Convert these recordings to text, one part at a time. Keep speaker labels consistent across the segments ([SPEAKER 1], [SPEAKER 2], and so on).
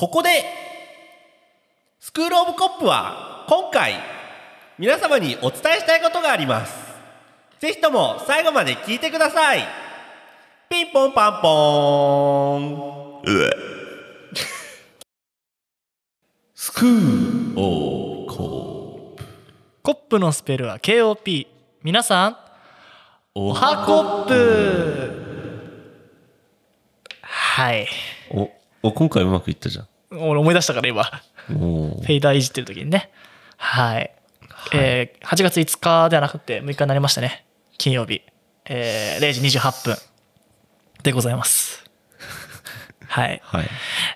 [SPEAKER 1] ここでスクールオブコップは今回皆様にお伝えしたいことがあります。ぜひとも最後まで聞いてください。ピンポンパンポーン。スクールオブコップ。
[SPEAKER 2] コップのスペルは KOP 皆さんおはコップはい。
[SPEAKER 1] おお今回うまくいったじゃん
[SPEAKER 2] 俺思い出したから今。フ
[SPEAKER 1] お
[SPEAKER 2] ェイダーいじってる時にね。はい、えー8月5日ではなくて6日になりましたね。金曜日、えー0時28分。でございます。はい。
[SPEAKER 1] はい。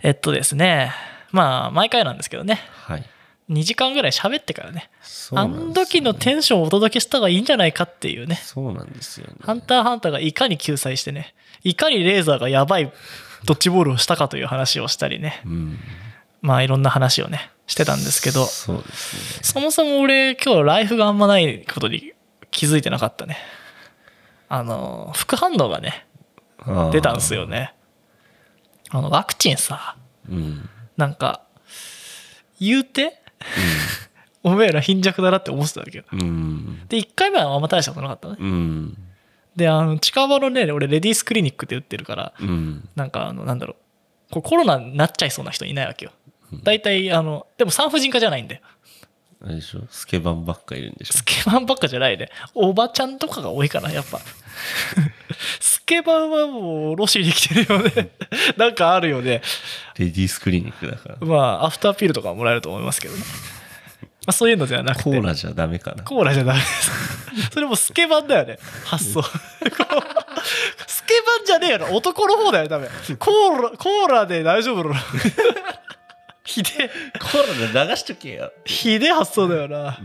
[SPEAKER 2] えっとですね。まあ毎回なんですけどね。
[SPEAKER 1] はい。
[SPEAKER 2] 2時間ぐらい喋ってからね。あ
[SPEAKER 1] そうなんです
[SPEAKER 2] の時のテンションをお届けした方がいいんじゃないかっていうね。
[SPEAKER 1] そうなんですよね。
[SPEAKER 2] ハンターハンターがいかに救済してね、いかにレーザーがやばいドッジボールをしたかという話をしたりね、
[SPEAKER 1] うん
[SPEAKER 2] まあいろんな話をね、してたんですけど、
[SPEAKER 1] そね
[SPEAKER 2] そもそも俺今日ライフがあんまないことに気づいてなかったね。あの、副反応がね、出たんですよね。あの、ワクチンさ、
[SPEAKER 1] うん
[SPEAKER 2] なんか、言うて、おめえら貧弱だなって思ってたわけよ。
[SPEAKER 1] うん
[SPEAKER 2] で、1回目はあんま大したことなかったね。
[SPEAKER 1] うん
[SPEAKER 2] で、あの、近場のね、俺レディースクリニックで打ってるから、
[SPEAKER 1] うん。
[SPEAKER 2] なんかあのなんだろう。こうコロナになっちゃいそうな人いないわけよ。大体あのでも産婦人科じゃないんだよ
[SPEAKER 1] あれでしょ？スケバンばっかいるんでしょ？
[SPEAKER 2] スケバンばっかじゃないでおばちゃんとかが多いかなやっぱ。スケバンはもうロシに来てるよね。なんかあるよね。
[SPEAKER 1] レディースクリニックだから。
[SPEAKER 2] まあアフターピルとかはもらえると思いますけどね、まあ、そういうのではなくて。
[SPEAKER 1] コーラじゃダメかな。
[SPEAKER 2] コーラじゃダメです。それもスケバンだよね。発想。スケバンじゃねえよな。男の方だよ多分コーラコーラで大丈夫なの。ひでえ。
[SPEAKER 1] コーラで流しとけよ。
[SPEAKER 2] ひでえ発想だよな、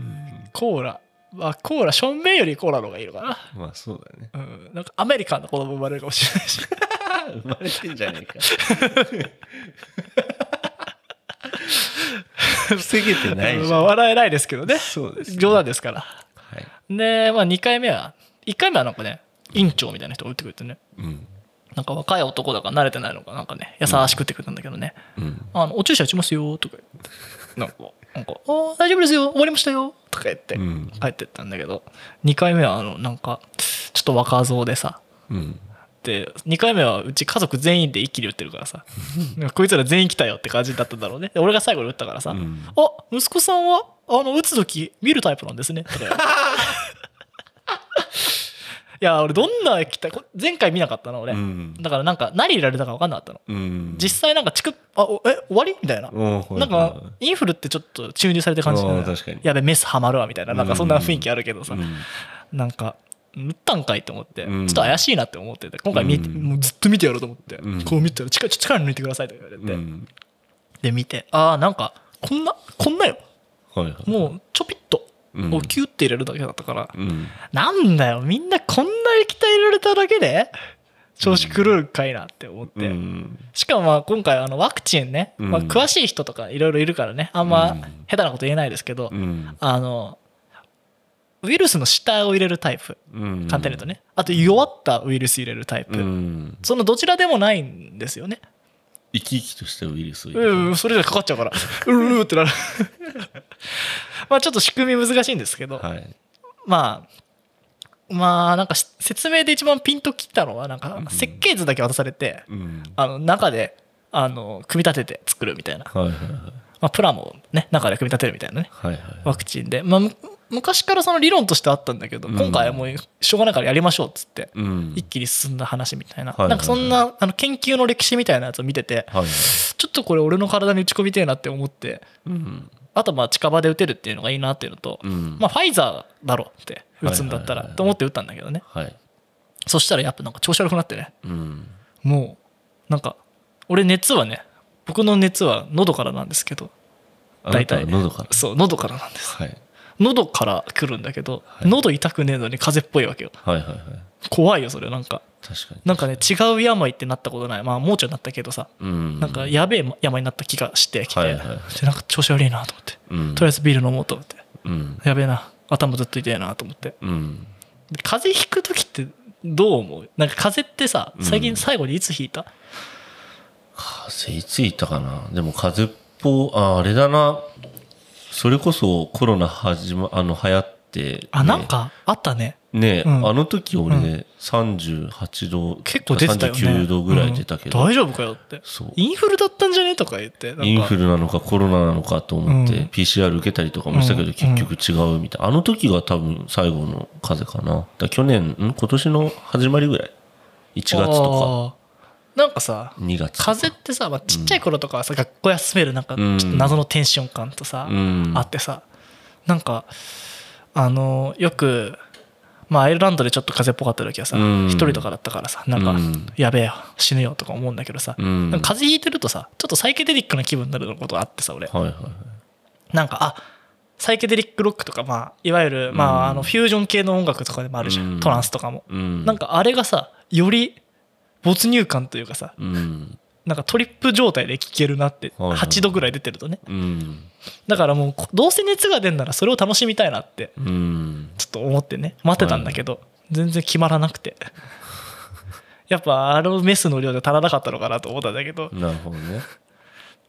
[SPEAKER 2] コーラ。まあコーラ正面よりコーラの方がいいのかな。
[SPEAKER 1] まあそうだね。
[SPEAKER 2] うん。なんかアメリカンな子供生まれるかもしれないし。
[SPEAKER 1] 生まれてんじゃねえか 防げてないじ
[SPEAKER 2] まあ笑えないですけどね。
[SPEAKER 1] そうですね。
[SPEAKER 2] 冗談ですから。
[SPEAKER 1] はい。
[SPEAKER 2] でまあ2回目は1回目はなんかね院長みたいな人が打ってくれてね。
[SPEAKER 1] うん。
[SPEAKER 2] なんか若い男だから慣れてないのかなんかね優しく打ってくれたんだけどね、
[SPEAKER 1] うん。
[SPEAKER 2] あのお注射打ちますよとか言ってなんかなんか「あ大丈夫ですよ終わりましたよ」とか言って
[SPEAKER 1] うん。
[SPEAKER 2] 帰ってったんだけど2回目はあのなんかちょっと若造でさ
[SPEAKER 1] うん
[SPEAKER 2] で2回目はうち家族全員で一気に打ってるからさ。こいつら全員来たよって感じだったんだろうね。で俺が最後に打ったからさ「
[SPEAKER 1] うん
[SPEAKER 2] あ息子さんはあの打つ時見るタイプなんですね」とか いや俺どんな液体こ前回見なかったの俺、
[SPEAKER 1] うん。
[SPEAKER 2] だからなんか何入れられたか分かんなかったの。
[SPEAKER 1] うん。
[SPEAKER 2] 実際なんかチクッあおえ終わり？みたいな。なんかインフルってちょっと注入されてる感じ
[SPEAKER 1] 確かに。
[SPEAKER 2] やべメスハマるわみたいな。なんかそんな雰囲気あるけどさ、
[SPEAKER 1] うん。
[SPEAKER 2] なんか打ったんかいって思って、
[SPEAKER 1] うん。
[SPEAKER 2] ちょっと怪しいなって思ってて今回見もうずっと見てやろうと思って、
[SPEAKER 1] うん。
[SPEAKER 2] こう見たら力力抜いてくださいとか言われて、
[SPEAKER 1] うん。
[SPEAKER 2] で見てああなんかこんなこんなよ。もうちょぴっと
[SPEAKER 1] うん
[SPEAKER 2] をキュッて入れるだけだったから、
[SPEAKER 1] うん。
[SPEAKER 2] なんだよみんなこんな液体入れられただけで調子狂うんかいなって思って、
[SPEAKER 1] うん。
[SPEAKER 2] しかもまあ今回あのワクチンね、
[SPEAKER 1] うん。
[SPEAKER 2] まあ、詳しい人とかいろいろいるからねあんま
[SPEAKER 1] うん。
[SPEAKER 2] 下手なこと言えないですけど、
[SPEAKER 1] うん。
[SPEAKER 2] あのウイルスの死体を入れるタイプ。
[SPEAKER 1] うん。
[SPEAKER 2] 簡単に言うとね。あと弱ったウイルス入れるタイプ、
[SPEAKER 1] うん。
[SPEAKER 2] そのどちらでもないんですよね。
[SPEAKER 1] 生き生きとしたウイルスを入れる
[SPEAKER 2] うんそれじゃかかっちゃうから。うるるってなる。まあちょっと仕組み難しいんですけど、
[SPEAKER 1] はい。
[SPEAKER 2] まあまあなんかし説明で一番ピンときたのはなんか設計図だけ渡されて、
[SPEAKER 1] うん。
[SPEAKER 2] あの中であの組み立てて作るみたいな、
[SPEAKER 1] はいはいはい。
[SPEAKER 2] まあ、プラモをね中で組み立てるみたいなね。
[SPEAKER 1] はいはい
[SPEAKER 2] ワクチンで、まあ、む昔からその理論としてあったんだけど、
[SPEAKER 1] うん。
[SPEAKER 2] 今回はもうしょうがないからやりましょうっつって、
[SPEAKER 1] うん。
[SPEAKER 2] 一気に進んだ話みたいな、
[SPEAKER 1] はいはいはい。
[SPEAKER 2] なんかそんなあの研究の歴史みたいなやつを見てて、
[SPEAKER 1] はいはい
[SPEAKER 2] ちょっとこれ俺の体に打ち込みてえなって思って
[SPEAKER 1] うん。
[SPEAKER 2] あとまあ近場で打てるっていうのがいいなっていうのと、
[SPEAKER 1] うん。
[SPEAKER 2] まあ、ファイザーだろって打つんだったらと思って打ったんだけどね。
[SPEAKER 1] はい。
[SPEAKER 2] そしたらやっぱなんか調子悪くなってね。
[SPEAKER 1] うん。
[SPEAKER 2] もうなんか俺熱はね僕の熱は喉からなんですけど大体
[SPEAKER 1] は喉から？
[SPEAKER 2] そう喉からなんです。
[SPEAKER 1] はい
[SPEAKER 2] 喉から来るんだけど、
[SPEAKER 1] はい。
[SPEAKER 2] 喉痛くねえのに風邪っぽいわけよ。
[SPEAKER 1] はいはいはい。
[SPEAKER 2] 怖いよそれなんか。
[SPEAKER 1] 確かに。
[SPEAKER 2] なんかね違う病ってなったことない。まあ盲腸になったけどさ、
[SPEAKER 1] うん。
[SPEAKER 2] なんかやべえ病になった気がしてきて、
[SPEAKER 1] はいはいはい。
[SPEAKER 2] でなんか調子悪いなと思って、
[SPEAKER 1] うん。
[SPEAKER 2] とりあえずビール飲もうと思って。
[SPEAKER 1] うん。
[SPEAKER 2] やべえな頭ずっと痛えなと思って。
[SPEAKER 1] うん。
[SPEAKER 2] で風邪ひく時ってどう思う？なんか風邪ってさ最近最後にいつひいた、
[SPEAKER 1] 風邪いついたかな？でも風邪っぽああれだなそれこそコロナ始まあの流行って、
[SPEAKER 2] あなんかあったね。
[SPEAKER 1] ね、
[SPEAKER 2] うん。
[SPEAKER 1] あの時俺、
[SPEAKER 2] う
[SPEAKER 1] 38度
[SPEAKER 2] 結構出てたよね。
[SPEAKER 1] 39度ぐらい出たけど、
[SPEAKER 2] うん。大丈夫かよって。
[SPEAKER 1] そう。
[SPEAKER 2] インフルだったんじゃね？とか言って
[SPEAKER 1] インフルなのかコロナなのかと思って、
[SPEAKER 2] うん。
[SPEAKER 1] PCR 受けたりとかもしたけど、
[SPEAKER 2] うん。
[SPEAKER 1] 結局違うみたいな。あの時が多分最後の風邪かな。だ去年ん？今年の始まりぐらい？1月とか。
[SPEAKER 2] あーなんかさ
[SPEAKER 1] 2月とか。
[SPEAKER 2] 風邪ってさ、まあ、ちっちゃい頃とかはさ、学校休めるなんかちょっと謎のテンション感とさ、
[SPEAKER 1] うん。
[SPEAKER 2] あってさなんかあのよくまあアイルランドでちょっと風邪っぽかった時はさ
[SPEAKER 1] うん。
[SPEAKER 2] 一、人とかだったからさなんか、
[SPEAKER 1] うん。
[SPEAKER 2] やべえよ死ぬよとか思うんだけどさ、風邪ひいてるとさちょっとサイケデリックな気分になることがあってさ俺。
[SPEAKER 1] はいはいはい。
[SPEAKER 2] なんかあサイケデリックロックとか、まあ、いわゆる、まあ、あのフュージョン系の音楽とかでもあるじゃん、
[SPEAKER 1] うん。
[SPEAKER 2] トランスとかも、
[SPEAKER 1] うん。
[SPEAKER 2] なんかあれがさより没入感というかさ
[SPEAKER 1] うん。
[SPEAKER 2] なんかトリップ状態で聴けるなって
[SPEAKER 1] はいはい
[SPEAKER 2] 8度ぐらい出てるとね。
[SPEAKER 1] うん。
[SPEAKER 2] だからもうこどうせ熱が出んならそれを楽しみたいなって
[SPEAKER 1] うん。
[SPEAKER 2] ちょっと思ってね。待ってたんだけど全然決まらなくて。やっぱあのメスの量で足らなかったのかなと思ったんだけど。
[SPEAKER 1] なるほどね。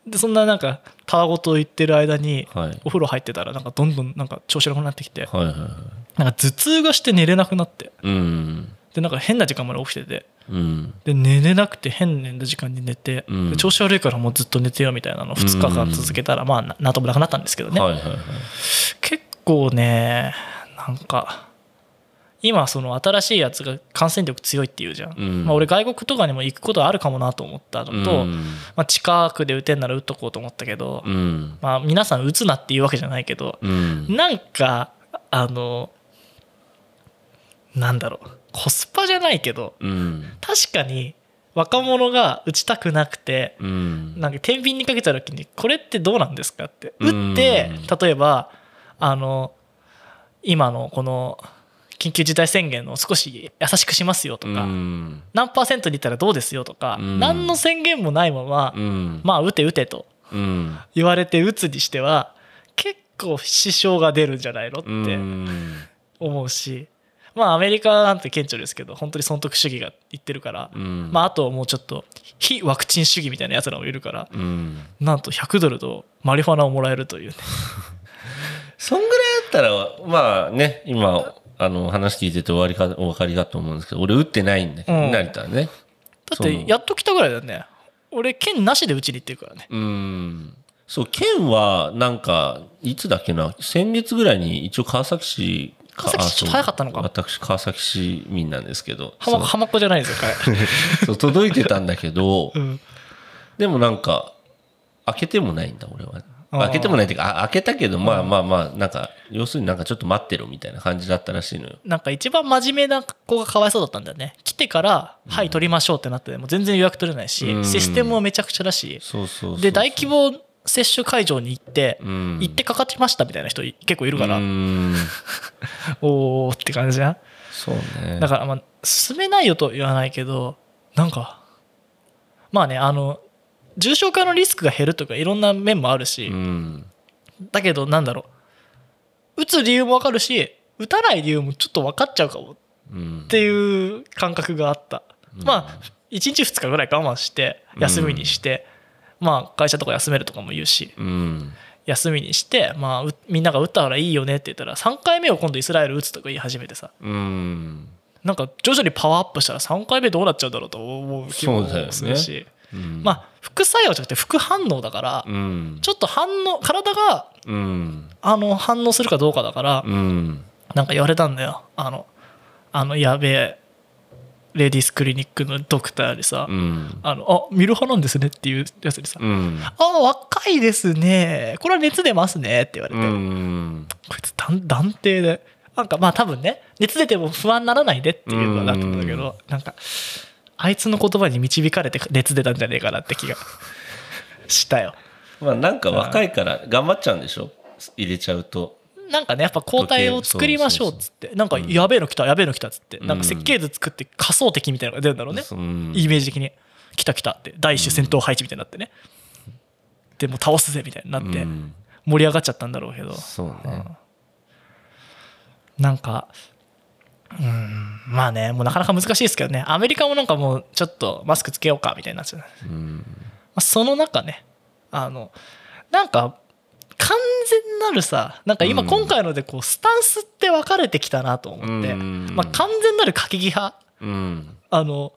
[SPEAKER 2] でそんななんかたわごと言ってる間に
[SPEAKER 1] はい。
[SPEAKER 2] お風呂入ってたらなんかどんどんなんか調子が良くなってきてなんか頭痛がして寝れなくなって。
[SPEAKER 1] うん。
[SPEAKER 2] でなんか変な時間まで起きてて
[SPEAKER 1] うん。
[SPEAKER 2] で寝れなくて変な時間に寝て、
[SPEAKER 1] うん。
[SPEAKER 2] で調子悪いからもうずっと寝てよみたいなのを2日間続けたら、まあななんともなくなったんですけどね、
[SPEAKER 1] はいはいはい。
[SPEAKER 2] 結構ねなんか今その新しいやつが感染力強いっていうじゃん、
[SPEAKER 1] うん。
[SPEAKER 2] まあ、俺外国とかにも行くことあるかもなと思ったのと、
[SPEAKER 1] うん。
[SPEAKER 2] まあ、近くで打てんなら打っとこうと思ったけど、
[SPEAKER 1] うん。
[SPEAKER 2] まあ、皆さん打つなっていうわけじゃないけど、
[SPEAKER 1] うん。
[SPEAKER 2] なんかあのなんだろうコスパじゃないけど
[SPEAKER 1] うん。
[SPEAKER 2] 確かに若者が打ちたくなくて
[SPEAKER 1] うん。
[SPEAKER 2] なんか天秤にかけた時にこれってどうなんですかって。
[SPEAKER 1] うん。
[SPEAKER 2] 打って例えばあの今のこの緊急事態宣言を少し優しくしますよとか、
[SPEAKER 1] うん。
[SPEAKER 2] 何パーセントにいったらどうですよとか、
[SPEAKER 1] うん。
[SPEAKER 2] 何の宣言もないまま、
[SPEAKER 1] うん。
[SPEAKER 2] まあ打て打てと
[SPEAKER 1] うん。
[SPEAKER 2] 言われて打つにしては結構支障が出るんじゃないの
[SPEAKER 1] う
[SPEAKER 2] って
[SPEAKER 1] ん。
[SPEAKER 2] 思うし、まあアメリカなんて顕著ですけど本当に損得主義が言ってるから、
[SPEAKER 1] うん。
[SPEAKER 2] まああともうちょっと非ワクチン主義みたいなやつらもいるから
[SPEAKER 1] うん。
[SPEAKER 2] なんと100ドルとマリファナをもらえるというね。
[SPEAKER 1] そんぐらいだったらまあね今あの話聞いてて終わりかお分かりかと思うんですけど俺打ってないんだけど、
[SPEAKER 2] うん。
[SPEAKER 1] 成田はね。
[SPEAKER 2] だってやっと来たぐらいだよね。俺券なしでうちに行ってるからね。
[SPEAKER 1] うん。そう県はなんかいつだっけな先月ぐらいに一応川崎市
[SPEAKER 2] 川崎市早かったのか？
[SPEAKER 1] 私川崎市民なんですけど。
[SPEAKER 2] 浜浜っ子じゃないですよかい、
[SPEAKER 1] そう届いてたんだけど
[SPEAKER 2] うん、
[SPEAKER 1] でもなんか開けてもないんだ俺は。開けてもないっていうかあ開けたけどまあまあまあなんか要するになんかちょっと待ってろみたいな感じだったらしいのよ。
[SPEAKER 2] なんか一番真面目な子がかわいそうだったんだよね。来てから「はい取りましょう」ってなってもう全然予約取れないし、
[SPEAKER 1] うん。
[SPEAKER 2] システムもめちゃくちゃだし。
[SPEAKER 1] そうそうそう。
[SPEAKER 2] で大規模接種会場に行って、
[SPEAKER 1] うん。
[SPEAKER 2] 行ってかかってましたみたいな人結構いるから、
[SPEAKER 1] うん。
[SPEAKER 2] おーって感じじゃん？
[SPEAKER 1] そうね。
[SPEAKER 2] だからまあ進めないよとは言わないけどなんかまあねあの重症化のリスクが減るとかいろんな面もあるし、
[SPEAKER 1] うん。
[SPEAKER 2] だけどなんだろう。打つ理由も分かるし打たない理由もちょっと分かっちゃうかも
[SPEAKER 1] うん。
[SPEAKER 2] っていう感覚があった、まあ1日2日ぐらい我慢して休みにして、まあ会社とか休めるとかも言うし
[SPEAKER 1] うん。
[SPEAKER 2] 休みにして、まあ、うみんなが打ったからいいよねって言ったら3回目を今度イスラエル打つとか言い始めてさ。
[SPEAKER 1] うん。
[SPEAKER 2] なんか徐々にパワーアップしたら3回目どうなっちゃうんだろうと思う気もするし、
[SPEAKER 1] うん。
[SPEAKER 2] まあ副作用じゃなくて副反応だから、
[SPEAKER 1] うん。
[SPEAKER 2] ちょっと反応体が
[SPEAKER 1] うん。
[SPEAKER 2] あの反応するかどうかだから、
[SPEAKER 1] うん。
[SPEAKER 2] なんか言われたんだよ。あのあのやべえレディースクリニックのドクターにさ、
[SPEAKER 1] うん。
[SPEAKER 2] あのあ見る派なんですねっていうやつにさ、
[SPEAKER 1] うん。
[SPEAKER 2] あ若いですね。これは熱出ますねって言われて、
[SPEAKER 1] うん。
[SPEAKER 2] こいつ断断定で。なんかまあ多分ね熱出ても不安にならないでっていうのはなったんだけどなんかあいつの言葉に導かれて熱出たんじゃねえかなって気がしたよ。
[SPEAKER 1] まあなんか若いから頑張っちゃうんでしょ？入れちゃうと
[SPEAKER 2] なんかねやっぱ抗体を作りましょうっつってなんかやべえの来たやべえの来たっつってなんか設計図作って仮想敵みたいなのが出るんだろうね。
[SPEAKER 1] うん。
[SPEAKER 2] イメージ的に。来た来たって第一種戦闘配置みたいになってね。でもう倒すぜみたいになって
[SPEAKER 1] うん。
[SPEAKER 2] 盛り上がっちゃったんだろうけど。
[SPEAKER 1] そうね。
[SPEAKER 2] なんかうんまあねもうなかなか難しいですけどね。アメリカもなんかもうちょっとマスクつけようかみたいになっちゃう。
[SPEAKER 1] うん。
[SPEAKER 2] あその中ねあのなんかなるさなんか今
[SPEAKER 1] うん。
[SPEAKER 2] 今回のでこうスタンスって分かれてきたなと思って、
[SPEAKER 1] うん。
[SPEAKER 2] まあ、完全なる過激派。
[SPEAKER 1] うん。
[SPEAKER 2] あの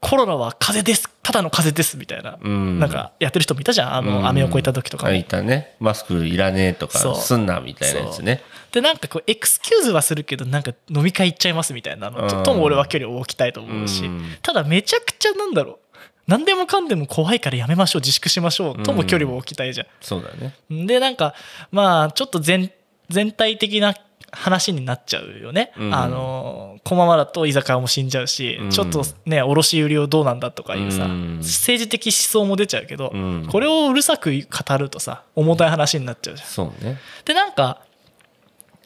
[SPEAKER 2] コロナは風邪です。ただの風邪ですみたいな、
[SPEAKER 1] うん。
[SPEAKER 2] なんかやってる人もいたじゃん。あの、
[SPEAKER 1] うん。
[SPEAKER 2] アメ横行った時とか
[SPEAKER 1] いたね。マスクいらねえとかすんなみたいなやつね。
[SPEAKER 2] でなんかこうエクスキューズはするけどなんか飲み会行っちゃいますみたいなのと,、も俺は距離を置きたいと思うし、
[SPEAKER 1] うん。
[SPEAKER 2] ただめちゃくちゃなんだろう何でもかんでも怖いからやめましょう自粛しましょうとも距離を置きたいじゃん、
[SPEAKER 1] そうだね。
[SPEAKER 2] でなんかまあちょっと全全体的な話になっちゃうよね、
[SPEAKER 1] うん。
[SPEAKER 2] あのこのままだと居酒屋も死んじゃうし、
[SPEAKER 1] うん。
[SPEAKER 2] ちょっとね卸売をどうなんだとかいうさ、
[SPEAKER 1] うん。
[SPEAKER 2] 政治的思想も出ちゃうけど、
[SPEAKER 1] うん。
[SPEAKER 2] これをうるさく語るとさ重たい話になっちゃうじゃん。
[SPEAKER 1] そうね。
[SPEAKER 2] でなんか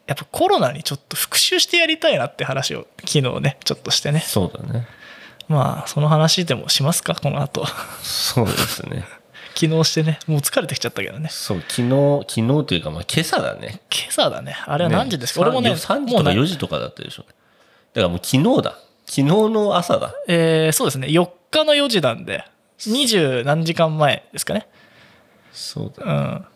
[SPEAKER 2] やっぱコロナにちょっと復習してやりたいなって話を昨日ねちょっとしてね。
[SPEAKER 1] そうだね
[SPEAKER 2] まあその話でもしますかこの後。
[SPEAKER 1] そうですね。
[SPEAKER 2] 昨日してねもう疲れてきちゃったけどね。
[SPEAKER 1] そう昨日昨日というかまあ今朝だね。
[SPEAKER 2] 今朝だね。あれは何時ですか、
[SPEAKER 1] ね
[SPEAKER 2] 俺もね
[SPEAKER 1] 3時とか
[SPEAKER 2] もうね
[SPEAKER 1] 4時とかだったでしょ。だからもう昨日だ。昨日の朝だ。
[SPEAKER 2] えーそうですね。4日の4時なんで20何時間前ですかね。
[SPEAKER 1] そうだ
[SPEAKER 2] うん。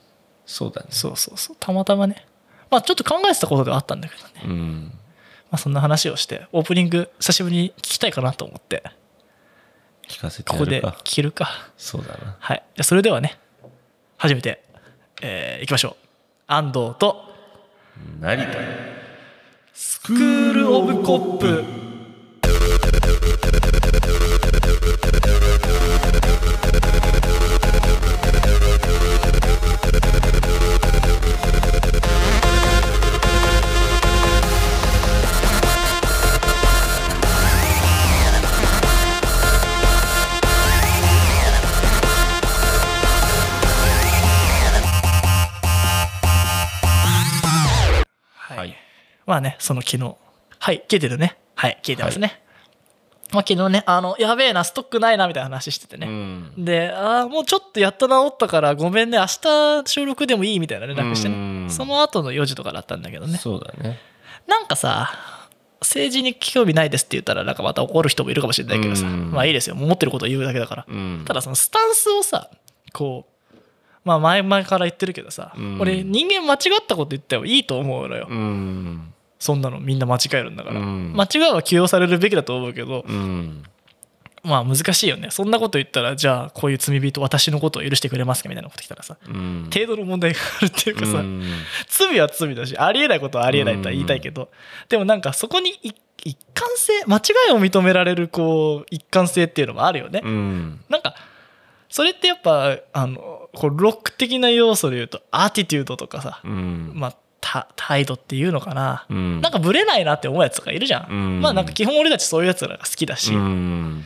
[SPEAKER 1] そうだね。
[SPEAKER 2] そうそうそう。たまたまね。まあちょっと考えてたことではあったんだけどね、
[SPEAKER 1] うん
[SPEAKER 2] まあ、そんな話をしてオープニング久しぶりに聞きたいかなと思って。
[SPEAKER 1] 聞かせて
[SPEAKER 2] ここで聞けるか。
[SPEAKER 1] そうだな。
[SPEAKER 2] はい。じゃあそれではね初めて、えー、いきましょう。安藤と
[SPEAKER 1] 成田。
[SPEAKER 2] スクール・オブ・コップまあねその昨日。はい聞いてるね。はい聞いてますね、まあ昨日ねあのやべえなストックないなみたいな話してて
[SPEAKER 1] う
[SPEAKER 2] ね、
[SPEAKER 1] ん。
[SPEAKER 2] でああもうちょっとやっと治ったからごめんね明日収録でもいいみたいな連絡して
[SPEAKER 1] うん。
[SPEAKER 2] ねその後の4時とかだったんだけどね。
[SPEAKER 1] そうだね。
[SPEAKER 2] なんかさ政治に興味ないですって言ったらなんかまた怒る人もいるかもしれないけどさ。
[SPEAKER 1] うん。
[SPEAKER 2] まあいいですよ。思ってることを言うだけだから。
[SPEAKER 1] うん。
[SPEAKER 2] ただそのスタンスをさこうまあ前々から言ってるけどさ、
[SPEAKER 1] うん。
[SPEAKER 2] 俺人間間違ったこと言ってもいいと思うのよ、
[SPEAKER 1] うん
[SPEAKER 2] そんなのみんな間違えるんだから、
[SPEAKER 1] うん。
[SPEAKER 2] 間違いは許容されるべきだと思うけど、
[SPEAKER 1] うん。
[SPEAKER 2] まあ難しいよね。そんなこと言ったらじゃあこういう罪人私のことを許してくれますかみたいなこと来たらさ。
[SPEAKER 1] うん。
[SPEAKER 2] 程度の問題があるっていうかさ、
[SPEAKER 1] うん。
[SPEAKER 2] 罪は罪だしありえないことはありえないとは言いたいけど、でもなんかそこにい一貫性間違いを認められるこう一貫性っていうのもあるよね、
[SPEAKER 1] うん。
[SPEAKER 2] なんかそれってやっぱあのこうロック的な要素で言うとアーティテュードとかさ、
[SPEAKER 1] うん。
[SPEAKER 2] まあた態度っていうのかな、
[SPEAKER 1] うん。
[SPEAKER 2] なんかブレないなって思うやつとかいるじゃん、
[SPEAKER 1] うん。
[SPEAKER 2] まあなんか基本俺たちそういうやつらが好きだし、
[SPEAKER 1] うん。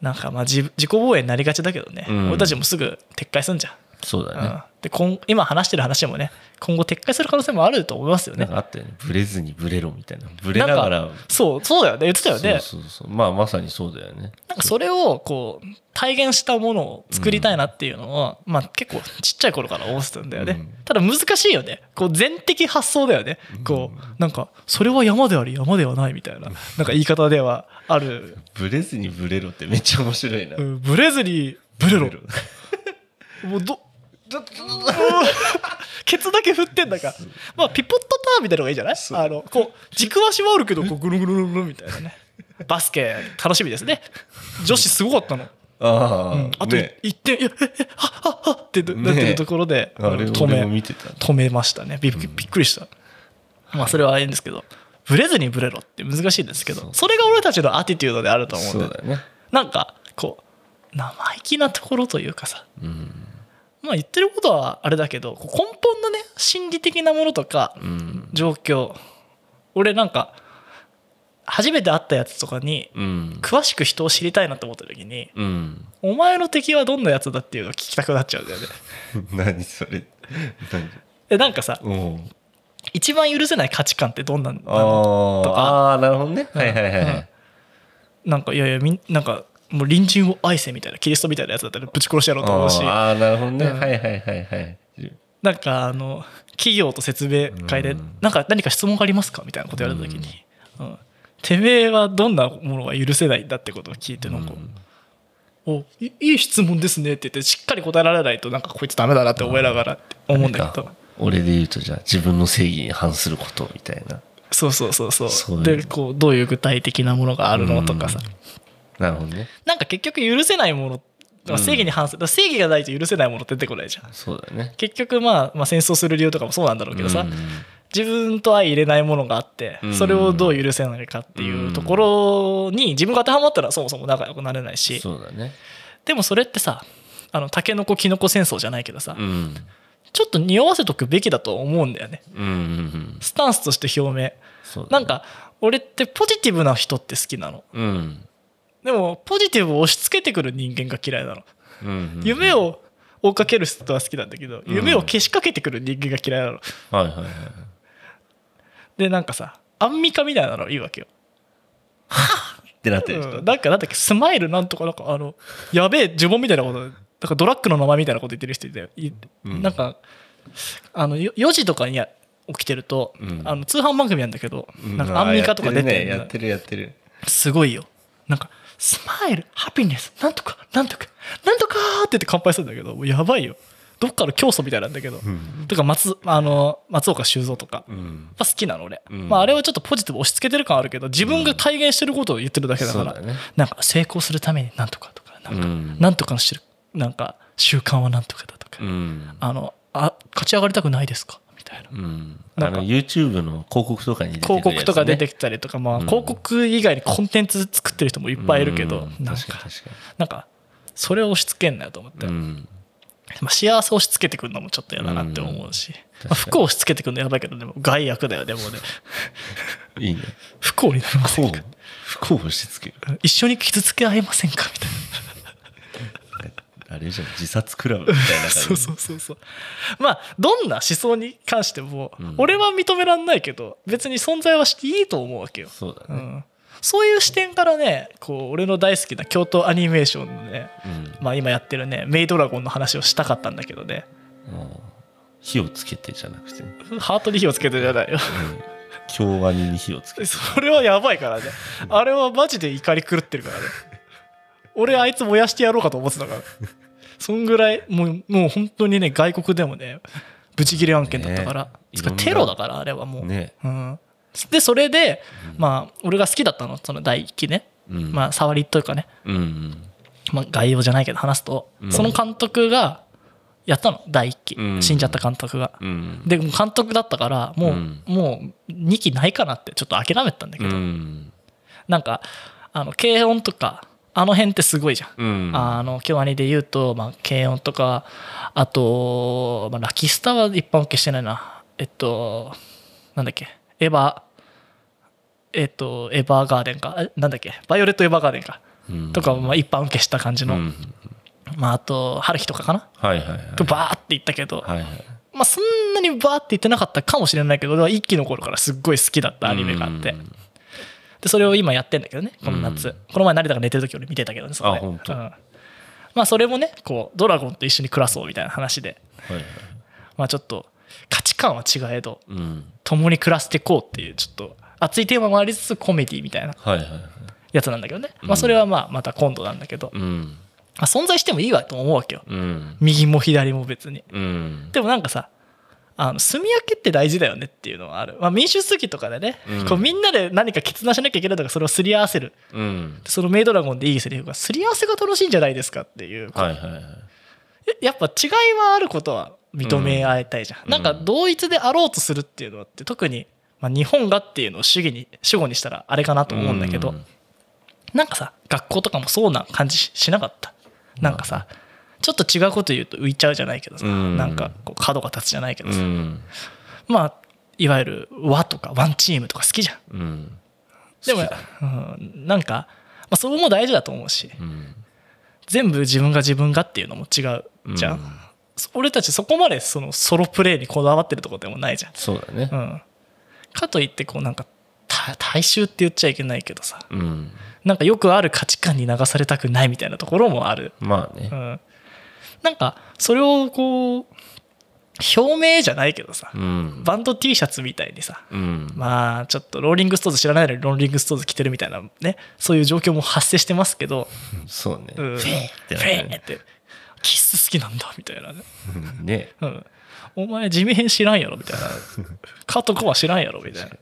[SPEAKER 2] なんかまあ自自己防衛になりがちだけどね、
[SPEAKER 1] うん。
[SPEAKER 2] 俺たちもすぐ撤回すんじゃん、
[SPEAKER 1] そうだね。
[SPEAKER 2] うん、で今今話してる話もね今後撤回する可能性もあると思いますよね。
[SPEAKER 1] なんかあったよね。ブレずにブレろみたいな。ブレながら。
[SPEAKER 2] そうそうだよね。言ってたよね。
[SPEAKER 1] そうそうそう。まあまさにそうだよね。
[SPEAKER 2] なんかそれをこう体現したものを作りたいなっていうのは、まあ結構ちっちゃい頃から思ってたんだよね、
[SPEAKER 1] うん。
[SPEAKER 2] ただ難しいよね。こう全的発想だよね。こうなんかそれは山であり山ではないみたいななんか言い方ではある、
[SPEAKER 1] ブレずにブレろってめっちゃ面白いな。
[SPEAKER 2] うんブレずにブレろ。もうど ケツだけ振ってんだかまあピポットターンみたいなのがいいんじゃない？あのこう軸足はあるけどこうぐるぐるぐるぐるみたいなね。バスケ楽しみですね。女子すごかったの。
[SPEAKER 1] ああ、
[SPEAKER 2] あと
[SPEAKER 1] ね。
[SPEAKER 2] 一点いやええはっはっはってなってるところで、止め止めましたね。びっびっくりした、まあそれはあれですけどブレずにブレろって難しいですけどそれが俺たちのアティテュードであると思うんで。
[SPEAKER 1] そうだよね。
[SPEAKER 2] なんかこう生意気なところというかさ。
[SPEAKER 1] うん
[SPEAKER 2] まあ言ってることはあれだけど根本のね心理的なものとか
[SPEAKER 1] うん。
[SPEAKER 2] 状況。俺なんか初めて会ったやつとかに
[SPEAKER 1] うん。
[SPEAKER 2] 詳しく人を知りたいなと思った時に
[SPEAKER 1] うん。
[SPEAKER 2] お前の敵はどんなやつだっていうのを聞きたくなっちゃうんだよね。
[SPEAKER 1] 何それ？何？
[SPEAKER 2] えなんかさ
[SPEAKER 1] うん。
[SPEAKER 2] 一番許せない価値観ってどんなんな
[SPEAKER 1] あ
[SPEAKER 2] のとか。
[SPEAKER 1] ーあーなるほどね。はいはいはいは
[SPEAKER 2] うん。
[SPEAKER 1] い
[SPEAKER 2] なんかいやいやみんなんかもう隣人を愛せみたいなキリストみたいなやつだったらぶち殺してやろうと思うし。
[SPEAKER 1] ああなるほどね。
[SPEAKER 2] うん。
[SPEAKER 1] はいはいはいはい
[SPEAKER 2] なんかあの企業と説明会で
[SPEAKER 1] うん。
[SPEAKER 2] なんか何か質問がありますかみたいなこと言われた時に、うん。てめえはどんなものが許せないんだってことを聞いてなんか、おいいい質問ですねって言ってしっかり答えられないとなんかこいつダメだなって思いながらって思うんだけど。
[SPEAKER 1] 俺で言うとじゃあ自分の正義に反することみたいな。
[SPEAKER 2] そうそうそうそう。
[SPEAKER 1] そういう。
[SPEAKER 2] でこうどういう具体的なものがあるのとかさ
[SPEAKER 1] なるほどね。
[SPEAKER 2] なんか結局許せないもの
[SPEAKER 1] うん。
[SPEAKER 2] 正義に反する。正義がないと許せないものって出てこないじゃん。
[SPEAKER 1] そうだね。
[SPEAKER 2] 結局まあ、まあ、戦争する理由とかもそうなんだろうけどさ、
[SPEAKER 1] うん
[SPEAKER 2] 自分と相入れないものがあって
[SPEAKER 1] うん
[SPEAKER 2] それをどう許せないかっていうところに自分が当てはまったらそもそも仲良くなれないし。
[SPEAKER 1] そうだね。
[SPEAKER 2] でもそれってさあのタケノコキノコ戦争じゃないけどさ
[SPEAKER 1] うん。
[SPEAKER 2] ちょっと匂わせとくべきだと思うんだよね。
[SPEAKER 1] うんうんうん
[SPEAKER 2] スタンスとして表明。
[SPEAKER 1] ね。
[SPEAKER 2] なんか俺ってポジティブな人って好きなの。
[SPEAKER 1] うん
[SPEAKER 2] でもポジティブを押し付けてくる人間が嫌いなの。
[SPEAKER 1] うんうん
[SPEAKER 2] 夢を追っかける人は好きなんだけど夢をけしかけてくる人間が嫌いなの。
[SPEAKER 1] はいはいはい。
[SPEAKER 2] でなんかさアンミカみたいなのいいわけよ。
[SPEAKER 1] ってなってる人。
[SPEAKER 2] うん。なんかなんだっけスマイルなんとかなんかあのやべえ呪文みたいなことなんかドラッグの名前みたいなこと言ってる人いたよ。い
[SPEAKER 1] うん。
[SPEAKER 2] なんかあのよ4時とかに起きてると、
[SPEAKER 1] うん。
[SPEAKER 2] あの通販番組なんだけど、
[SPEAKER 1] うん。
[SPEAKER 2] なんかアンミカとか出てる
[SPEAKER 1] あーやってるね。やってるやってる。
[SPEAKER 2] すごいよ。なんかスマイルハピネスなんとかなんとかなんとかーって言って乾杯するんだけどもうやばいよ。どっかの教祖みたいなんだけど、
[SPEAKER 1] ん。
[SPEAKER 2] とか松あの松岡修造とか、
[SPEAKER 1] うん。
[SPEAKER 2] やっぱ好きなの俺、
[SPEAKER 1] うん。
[SPEAKER 2] まあ、あれはちょっとポジティブ押し付けてる感あるけど自分が体現してることを言ってるだけだから、
[SPEAKER 1] そうだね。
[SPEAKER 2] なんか成功するためになんとかとかなんか、
[SPEAKER 1] うん
[SPEAKER 2] なんとかのしてるなんか習慣はなんとかだとか、
[SPEAKER 1] うん。
[SPEAKER 2] あのあ勝ち上がりたくないですか？みたいな。
[SPEAKER 1] うん。
[SPEAKER 2] なんか。
[SPEAKER 1] あの YouTube の広告とかに出てね、
[SPEAKER 2] 広告とか出てきたりとか、まあ、
[SPEAKER 1] うん。
[SPEAKER 2] 広告以外にコンテンツ作ってる人もいっぱいいるけど、
[SPEAKER 1] うん。
[SPEAKER 2] なんか
[SPEAKER 1] 確かに確か
[SPEAKER 2] なんかそれを押し付けんなよと思って、まあ、幸せを押し付けてくるのもちょっと嫌だなって思うし、まあ、不幸を押し付けてくるのやばいけどでも害悪だよでもね。
[SPEAKER 1] いいね。
[SPEAKER 2] 不幸になりま
[SPEAKER 1] 不幸
[SPEAKER 2] せんか？
[SPEAKER 1] 不幸を押し付ける。
[SPEAKER 2] 一緒に傷つけ合いませんか？みたい
[SPEAKER 1] あれじゃん自殺クラブみたいな感
[SPEAKER 2] な
[SPEAKER 1] じ。
[SPEAKER 2] そうそうそうそう。まあどんな思想に関しても、
[SPEAKER 1] うん。
[SPEAKER 2] 俺は認めらんないけど別に存在はしていいと思うわけよ、
[SPEAKER 1] そうだね。
[SPEAKER 2] うん、そういう視点からねこう俺の大好きな京都アニメーションのね、
[SPEAKER 1] うん。
[SPEAKER 2] まあ、今やってるねメイドラゴンの話をしたかったんだけどね。
[SPEAKER 1] うん火をつけてじゃなくて、うん
[SPEAKER 2] ハートに火をつけてじゃないよ。
[SPEAKER 1] 京アニに火をつけて。
[SPEAKER 2] それはやばいからね。あれはマジで怒り狂ってるからね。俺あいつ燃やしてやろうかと思ってたからそんぐらいもうもう本当にね外国でもねブチギレ案件だったから、
[SPEAKER 1] ね
[SPEAKER 2] テロだからあれはもう、
[SPEAKER 1] ね
[SPEAKER 2] うん、でそれで、まあ俺が好きだったのその第一期ね、
[SPEAKER 1] うん。
[SPEAKER 2] まあ触りというかね、
[SPEAKER 1] うんうん。
[SPEAKER 2] まあ、概要じゃないけど話すと、
[SPEAKER 1] うん。
[SPEAKER 2] その監督がやったの第一期、
[SPEAKER 1] うん。
[SPEAKER 2] 死んじゃった監督が、
[SPEAKER 1] うん。
[SPEAKER 2] で監督だったからもう、
[SPEAKER 1] うん。
[SPEAKER 2] もう2期ないかなってちょっと諦めてたんだけ
[SPEAKER 1] う
[SPEAKER 2] ど、
[SPEAKER 1] ん。
[SPEAKER 2] なんかあの軽音とかあの辺ってすごいじゃん、
[SPEAKER 1] うん。
[SPEAKER 2] あの京アニで言うと、まあ、軽音とかあと、まあ、ラキスタは一般受けしてないな。えっとなんだっけ。エヴァえっとエヴァーガーデンか。えなんだっけ。バイオレットエヴァーガーデンか、
[SPEAKER 1] うん。
[SPEAKER 2] とかもまあ一般受けした感じの、
[SPEAKER 1] うん。
[SPEAKER 2] まあ、あと春日とかかな。
[SPEAKER 1] はいはいはい
[SPEAKER 2] とバーって言ったけど、
[SPEAKER 1] はいはい。
[SPEAKER 2] まあ、そんなにバーって言ってなかったかもしれないけど俺は一期の頃からすっごい好きだったアニメがあって、
[SPEAKER 1] うん
[SPEAKER 2] でそれを今やってんだけどねこの夏、
[SPEAKER 1] うん
[SPEAKER 2] この前成田が寝てる時俺見てたけどねそこで。うん。まあそれもねこうドラゴンと一緒に暮らそうみたいな話で。
[SPEAKER 1] はいはい。
[SPEAKER 2] まあちょっと価値観は違えど
[SPEAKER 1] うん。
[SPEAKER 2] 共に暮らしていこうっていうちょっと熱いテーマもありつつコメディみたいな
[SPEAKER 1] はいはいはい。
[SPEAKER 2] やつなんだけどね、まあそれはまあまた今度なんだけど、
[SPEAKER 1] うん。
[SPEAKER 2] まあ、存在してもいいわと思うわけよ。
[SPEAKER 1] うん。
[SPEAKER 2] 右も左も別に。
[SPEAKER 1] うん。
[SPEAKER 2] でもなんかさあの住み分けって大事だよねっていうのはある、まあ、民主主義とかでね、
[SPEAKER 1] うん。
[SPEAKER 2] こうみんなで何か決断しなきゃいけないとかそれをすり合わせる。
[SPEAKER 1] うん。
[SPEAKER 2] そのメイドラゴンでいいセリフがすり合わせが楽しいんじゃないですかっていう、
[SPEAKER 1] はいはいはい。
[SPEAKER 2] やっぱ違いはあることは認め合いたいじゃん、
[SPEAKER 1] うん。
[SPEAKER 2] なんか同一であろうとするっていうのって特に、まあ、日本がっていうのを主義に主語にしたらあれかなと思うんだけど、
[SPEAKER 1] うん。
[SPEAKER 2] なんかさ学校とかもそうな感じしなかった。なんかさちょっと違うこと言うと浮いちゃうじゃないけどさ、
[SPEAKER 1] うん。
[SPEAKER 2] なんかこう角が立つじゃないけどさ、
[SPEAKER 1] うん。
[SPEAKER 2] まあいわゆる和とかワンチームとか好きじゃん。
[SPEAKER 1] うん。
[SPEAKER 2] でもうん、なんか、まあ、それも大事だと思うし
[SPEAKER 1] うん。
[SPEAKER 2] 全部自分が自分がっていうのも違うじゃん、
[SPEAKER 1] うん。
[SPEAKER 2] 俺たちそこまでそのソロプレイにこだわってるとこでもないじゃん、
[SPEAKER 1] そうだね。
[SPEAKER 2] うん、かといってこうなんかた大衆って言っちゃいけないけどさ
[SPEAKER 1] うん。
[SPEAKER 2] なんかよくある価値観に流されたくないみたいなところもある、
[SPEAKER 1] まあね。
[SPEAKER 2] うん、なんかそれをこう表明じゃないけどさ、
[SPEAKER 1] うん。
[SPEAKER 2] バンド T シャツみたいにさ、
[SPEAKER 1] うん。
[SPEAKER 2] まあちょっとローリングストーンズ知らないのにローリングストーンズ着てるみたいなねそういう状況も発生してますけど、
[SPEAKER 1] そうね。
[SPEAKER 2] うん、
[SPEAKER 1] フェーって
[SPEAKER 2] フェーってキス好きなんだみたいなね、
[SPEAKER 1] うん。ね。
[SPEAKER 2] うん、お前地味編知らんやろみたいな。カトコは知らんやろみたいな。で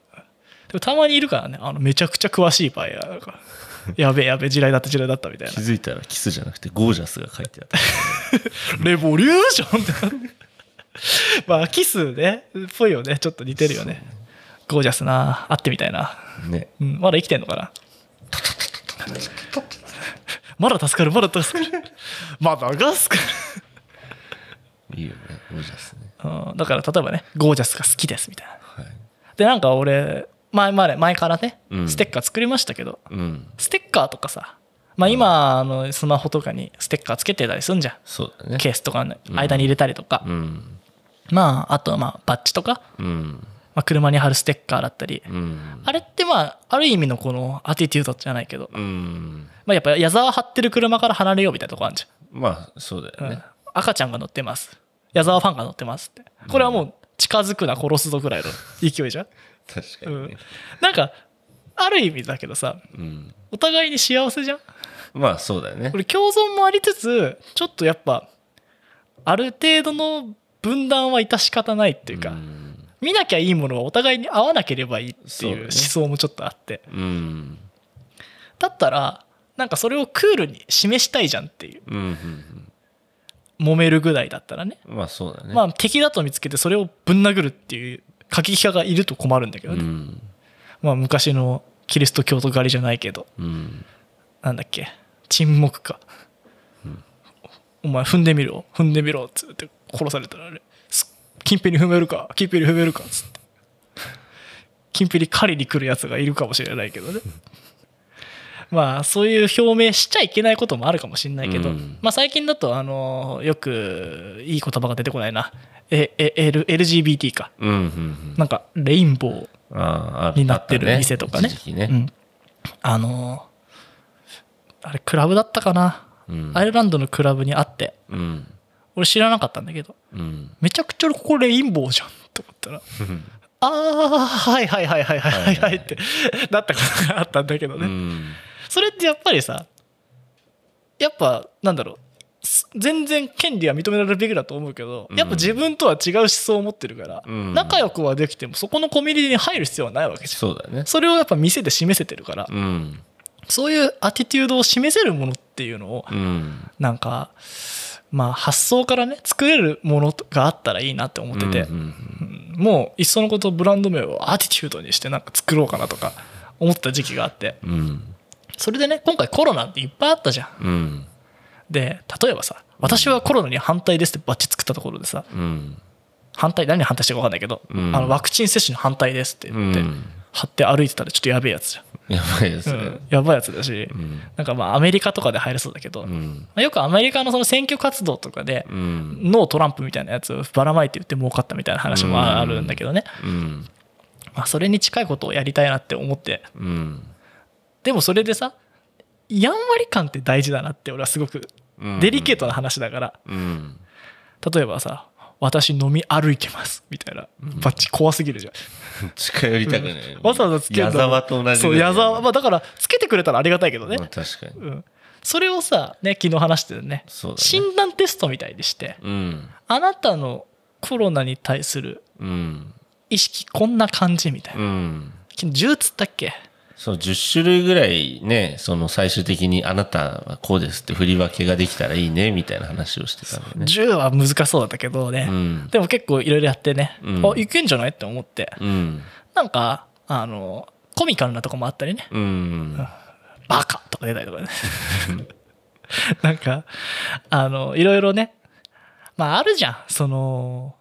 [SPEAKER 2] もたまにいるからねあのめちゃくちゃ詳しい場合やからやべえやべえ地雷だった地雷だったみたいな。
[SPEAKER 1] 気づいたらキスじゃなくてゴージャスが書いてあった。
[SPEAKER 2] レボリューションってまあキスねっぽいよね。ちょっと似てるよね。ゴージャスな会ってみたいな、
[SPEAKER 1] ね。
[SPEAKER 2] うん、まだ生きてんのかな？まだ助かるまだ助かる。まだガスか
[SPEAKER 1] いいよねゴージャスね。
[SPEAKER 2] うんだから例えばねゴージャスが好きですみたいな。
[SPEAKER 1] はい。
[SPEAKER 2] でなんか俺前まで前からね
[SPEAKER 1] うん。
[SPEAKER 2] ステッカー作りましたけど、
[SPEAKER 1] うん。
[SPEAKER 2] ステッカーとかさまあ今あのスマホとかにステッカーつけてたりすんじゃん。
[SPEAKER 1] そうだね。
[SPEAKER 2] ケースとかの間に入れたりとか、
[SPEAKER 1] うん。
[SPEAKER 2] まああとまあバッジとか、
[SPEAKER 1] うん。
[SPEAKER 2] まあ、車に貼るステッカーだったり、
[SPEAKER 1] うん。
[SPEAKER 2] あれってまあある意味のこのアティテュードじゃないけど、
[SPEAKER 1] うん。
[SPEAKER 2] まあ、やっぱ矢沢張ってる車から離れようみたいなとこあるじ
[SPEAKER 1] まあそうだ
[SPEAKER 2] ゃん、
[SPEAKER 1] よね。
[SPEAKER 2] うん。赤ちゃんが乗ってます。矢沢ファンが乗ってますって。これはもう近づくな殺すぞぐらいの勢いじゃん、
[SPEAKER 1] 確かにね。
[SPEAKER 2] なんかある意味だけどさ
[SPEAKER 1] うん。
[SPEAKER 2] お互いに幸せじゃん？
[SPEAKER 1] まあそうだよね。
[SPEAKER 2] これ共存もありつつちょっとやっぱある程度の分断は致し方ないっていうか、
[SPEAKER 1] うん。
[SPEAKER 2] 見なきゃいいものはお互いに合わなければいいっていう思想もちょっとあって。
[SPEAKER 1] うん。
[SPEAKER 2] だったらなんかそれをクールに示したいじゃんっていう。
[SPEAKER 1] うんうん
[SPEAKER 2] 揉めるぐらいだったらね。
[SPEAKER 1] うんまあそうだね。
[SPEAKER 2] まあ敵だと見つけてそれをぶん殴るっていう過激派がいると困るんだけどね、
[SPEAKER 1] うん。
[SPEAKER 2] まあ昔のキリスト教徒狩りじゃないけど。
[SPEAKER 1] うん。
[SPEAKER 2] なんだっけ？沈黙か、お前踏んでみろ。踏んでみろ。っつって。殺されたらあれ。す近辺に踏めるか？近辺に踏めるか？っつって。近辺に狩りに来るやつがいるかもしれないけどね。まあそういう表明しちゃいけないこともあるかもしれないけど、
[SPEAKER 1] うん
[SPEAKER 2] まあ最近だとあのよくいい言葉が出てこないなええ L LGBT か。
[SPEAKER 1] うんうんうん。
[SPEAKER 2] なんかレインボー
[SPEAKER 1] ああ
[SPEAKER 2] になってる店とかね。
[SPEAKER 1] 一時期ね。
[SPEAKER 2] うん、あのあれクラブだったかな、
[SPEAKER 1] うん。
[SPEAKER 2] アイルランドのクラブにあって。
[SPEAKER 1] うん。
[SPEAKER 2] 俺知らなかったんだけど。
[SPEAKER 1] うん。
[SPEAKER 2] めちゃくちゃここレインボーじゃんと思ったらああはいはいはいはいはいはいはいってなったことがあったんだけどね、
[SPEAKER 1] うん。
[SPEAKER 2] それってやっぱりさやっぱなんだろう。す全然権利は認められるべきだと思うけど、
[SPEAKER 1] うん。
[SPEAKER 2] やっぱ自分とは違う思想を持ってるから、
[SPEAKER 1] うん。
[SPEAKER 2] 仲良くはできてもそこのコミュニティに入る必要はないわけじゃん。
[SPEAKER 1] そうだね。
[SPEAKER 2] それをやっぱ店で示せてるから、
[SPEAKER 1] うん。
[SPEAKER 2] そういうアティテュードを示せるものっていうのを
[SPEAKER 1] うん。
[SPEAKER 2] なんかまあ発想からね作れるものがあったらいいなって思ってて、もういっそのことブランド名をアティテュードにしてなんか作ろうかなとか思った時期があって。
[SPEAKER 1] うん。
[SPEAKER 2] それでね今回コロナっていっぱいあったじゃんで例えばさ私はコロナに反対ですってバッチ作ったところでさ
[SPEAKER 1] うん
[SPEAKER 2] 反対何に反対してるか分かんないけど、
[SPEAKER 1] うん。
[SPEAKER 2] あのワクチン接種に反対ですって言って、
[SPEAKER 1] うん。
[SPEAKER 2] 貼って歩いてたらちょっとやべえやつじ
[SPEAKER 1] やばいです
[SPEAKER 2] ゃん、う
[SPEAKER 1] ね
[SPEAKER 2] ん。やばいやつだし、
[SPEAKER 1] うん。
[SPEAKER 2] なんかまあアメリカとかでいそうだけど、ま
[SPEAKER 1] うん。
[SPEAKER 2] あよくアメリカのその選挙活動とかで、
[SPEAKER 1] うん。
[SPEAKER 2] No Trump みたいなやつをばらまいて言って儲かったみたいな話もあるんだけどね、
[SPEAKER 1] うん。
[SPEAKER 2] まあ、それに近いことをやりたいなって思って。
[SPEAKER 1] うん。
[SPEAKER 2] でもそれでさやんわり感って大事だなって俺はすごく
[SPEAKER 1] うん。
[SPEAKER 2] デリケートな話だから、
[SPEAKER 1] うん。
[SPEAKER 2] 例えばさ私飲み歩いてますみたいな。バッチ怖すぎるじゃん、
[SPEAKER 1] 近寄りたくない。
[SPEAKER 2] わざわざつける
[SPEAKER 1] 矢沢と同じ
[SPEAKER 2] そう矢沢。まあだからつけてくれたらありがたいけどね、
[SPEAKER 1] まあ確かに。
[SPEAKER 2] うん、それをさね昨日話してるね
[SPEAKER 1] ね。
[SPEAKER 2] 診断テストみたいにして
[SPEAKER 1] うん。
[SPEAKER 2] あなたのコロナに対する
[SPEAKER 1] うん。
[SPEAKER 2] 意識こんな感じみたいな、
[SPEAKER 1] うん。
[SPEAKER 2] 昨日10つったっけ？
[SPEAKER 1] そう10種類ぐらいねその最終的にあなたはこうですって振り分けができたらいいねみたいな話をしてたんだよね。
[SPEAKER 2] 10は難しそうだったけどね、
[SPEAKER 1] うん。
[SPEAKER 2] でも結構いろいろやってね、
[SPEAKER 1] うん。
[SPEAKER 2] あいけんじゃないって思って。
[SPEAKER 1] うん。
[SPEAKER 2] なんかあのコミカルなとこもあったりね。
[SPEAKER 1] うん。
[SPEAKER 2] バカとか出たりとかね。なんかあのいろいろね。まああるじゃん。その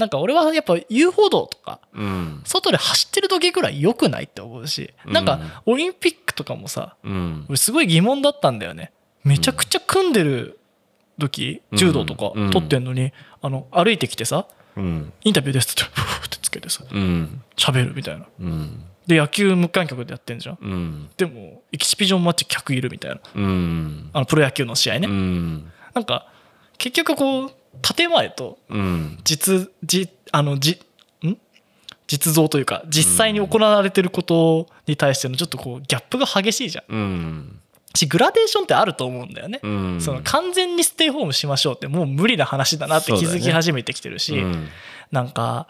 [SPEAKER 2] なんか俺はやっぱ遊歩道とか
[SPEAKER 1] うん。
[SPEAKER 2] 外で走ってる時ぐらい良くないって思うしなんかオリンピックとかもさ
[SPEAKER 1] うん。
[SPEAKER 2] 俺すごい疑問だったんだよね。めちゃくちゃ組んでる時
[SPEAKER 1] うん。
[SPEAKER 2] 柔道とか
[SPEAKER 1] うん。
[SPEAKER 2] 撮ってんのにあの歩いてきてさ
[SPEAKER 1] うん。
[SPEAKER 2] インタビューですってふーってつけてさ
[SPEAKER 1] うん。
[SPEAKER 2] 喋るみたいな。
[SPEAKER 1] うん。
[SPEAKER 2] で野球無観客でやってんじゃん。
[SPEAKER 1] うん。
[SPEAKER 2] でもエキシビジョンマッチ客いるみたいな。
[SPEAKER 1] うん。
[SPEAKER 2] あのプロ野球の試合ね。
[SPEAKER 1] うん。
[SPEAKER 2] なんか結局こう建前と
[SPEAKER 1] うん。
[SPEAKER 2] 実実あのじん？実像というか実際に行われてることに対してのちょっとこうギャップが激しいじゃん。
[SPEAKER 1] うん。
[SPEAKER 2] しグラデーションってあると思うんだよね、
[SPEAKER 1] うん。
[SPEAKER 2] その完全にステイホームしましょうってもう無理な話だなって気づき始めてきてるし、
[SPEAKER 1] うん。
[SPEAKER 2] なんか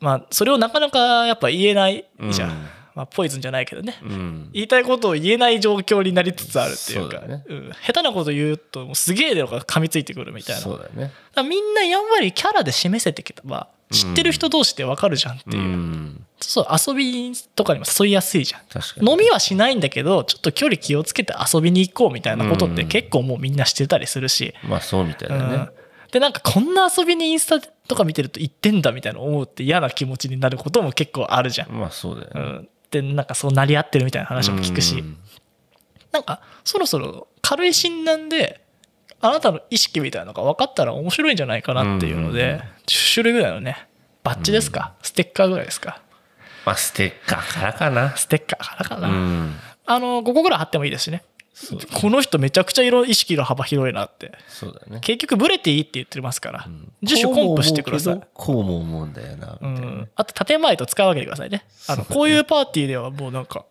[SPEAKER 2] まあそれをなかなかやっぱ言えないじゃん、
[SPEAKER 1] うん
[SPEAKER 2] まあ、ポイズンじゃないけどね。
[SPEAKER 1] うん。
[SPEAKER 2] 言いたいことを言えない状況になりつつあるっていうか。
[SPEAKER 1] ね。
[SPEAKER 2] うん、下手なこと言うともうすげえのが噛みついてくるみたいな。
[SPEAKER 1] そうだよね。
[SPEAKER 2] みんなやんわりキャラで示せてきた。ば知ってる人同士でわかるじゃんっていう、
[SPEAKER 1] うん。
[SPEAKER 2] そう遊びとかにも誘いやすいじゃん。飲みはしないんだけどちょっと距離気をつけて遊びに行こうみたいなことって結構もうみんなしてたりするし、
[SPEAKER 1] まあそうみたいだ
[SPEAKER 2] うん。
[SPEAKER 1] ね
[SPEAKER 2] でなんかこんな遊びにインスタとか見てると行ってんだみたいな思うって嫌な気持ちになることも結構あるじゃん。
[SPEAKER 1] まあそうだよね。
[SPEAKER 2] うん、でなんかそうなり合ってるみたいな話も聞くし、
[SPEAKER 1] うん
[SPEAKER 2] なんかそろそろ軽い診断であなたの意識みたいなのが分かったら面白いんじゃないかなっていうので、
[SPEAKER 1] うん
[SPEAKER 2] 10種類ぐらいのねバッジですか、ステッカーぐらいですか？
[SPEAKER 1] まあステッカーからかな。
[SPEAKER 2] ステッカーからかな、
[SPEAKER 1] うん。
[SPEAKER 2] あの5個ぐらい貼ってもいいですしねこの人めちゃくちゃ色意識の幅広いなって。
[SPEAKER 1] そうだね。
[SPEAKER 2] 結局ブレていいって言ってますから、自主コンプしてください。
[SPEAKER 1] こうも思うんだよなみ
[SPEAKER 2] うん、あと建前と使い分けてくださいね。あのこういうパーティーではもうなんか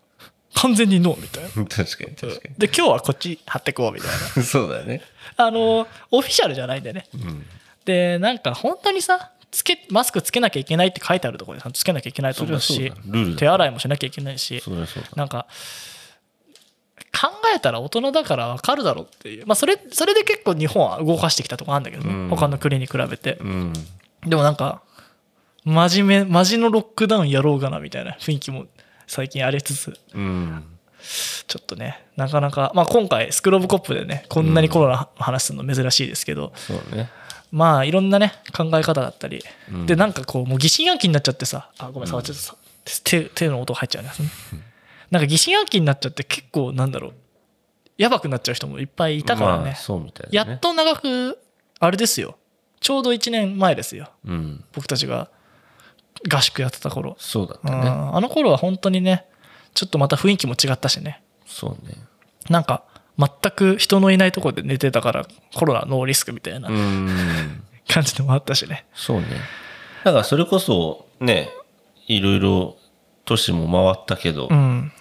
[SPEAKER 2] 完全にノーみたいな。
[SPEAKER 1] 確かに確か
[SPEAKER 2] で今日はこっち貼ってこうみたい
[SPEAKER 1] に そうだよね。
[SPEAKER 2] なあのオフィシャルじゃないんでね。
[SPEAKER 1] うん。
[SPEAKER 2] でなんか本当にさつけマスクつけなきゃいけないって書いてあるところでちゃんとつけなきゃいけないと思うし手洗いもしなきゃいけないしなんか考えたら大人だから分かるだろうっていう。まあそれそれで結構日本は動かしてきたとこあるんだけどね、
[SPEAKER 1] うん。
[SPEAKER 2] 他の国に比べて。
[SPEAKER 1] うん。
[SPEAKER 2] でもなんか真面目マジのロックダウンやろうかなみたいな雰囲気も最近ありつつ。
[SPEAKER 1] うん。
[SPEAKER 2] ちょっとねなかなか、まあ、今回スクローブコップでねこんなにコロナの話するの珍しいですけど、
[SPEAKER 1] ね。
[SPEAKER 2] まあいろんなね考え方だったり、
[SPEAKER 1] うん。
[SPEAKER 2] でなんかこうもう疑心暗鬼になっちゃってさ。あごめん触っちゃった。さ、手手の音入っちゃうねなんか疑心暗鬼になっちゃって結構なんだろうやばくなっちゃう人もいっぱいいたからね、やっと長くあれですよ。ちょうど1年前ですよ。
[SPEAKER 1] うん。
[SPEAKER 2] 僕たちが合宿やってた頃、うん
[SPEAKER 1] そうだったね。
[SPEAKER 2] あの頃は本当にねちょっとまた雰囲気も違ったしね。
[SPEAKER 1] そうね。
[SPEAKER 2] なんか全く人のいないところで寝てたからコロナノーリスクみたいな
[SPEAKER 1] うん。
[SPEAKER 2] 感じでもあったしね。
[SPEAKER 1] そうね。だからそれこそねいろいろ都市も回ったけど、
[SPEAKER 2] うん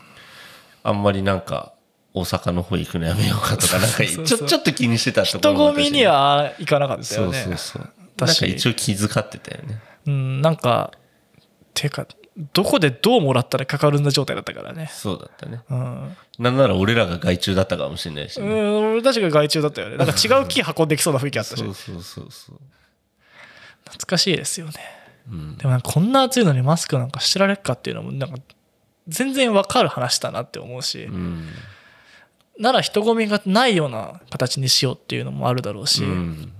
[SPEAKER 1] あんまりなんか大阪の方行くのやめようかとかなんかち
[SPEAKER 2] そうそう。
[SPEAKER 1] ょちょっと気にしてたとこ
[SPEAKER 2] 人
[SPEAKER 1] ろもあったし
[SPEAKER 2] 混みには行かなかった
[SPEAKER 1] そう
[SPEAKER 2] よね。
[SPEAKER 1] そうそう
[SPEAKER 2] だし
[SPEAKER 1] なんか一応気遣ってたよね。
[SPEAKER 2] うんなんかていうかどこでどうもらったらかかるんだ状態だったからね。
[SPEAKER 1] そうだったね。
[SPEAKER 2] うん、
[SPEAKER 1] なんなら俺らが害虫だったかもしれないし、
[SPEAKER 2] う
[SPEAKER 1] ね
[SPEAKER 2] ん、俺たちが外注だったよね。なんか違う木運んできそうな雰囲気あったし。
[SPEAKER 1] そうそうそうそう。
[SPEAKER 2] 懐かしいですよね。
[SPEAKER 1] うん。
[SPEAKER 2] でもこんな暑いのにマスクなんかしてられるかっていうのもなんか全然わかる話だなって思うし、
[SPEAKER 1] うん。
[SPEAKER 2] なら人混みがないような形にしようっていうのもあるだろうし、
[SPEAKER 1] うん。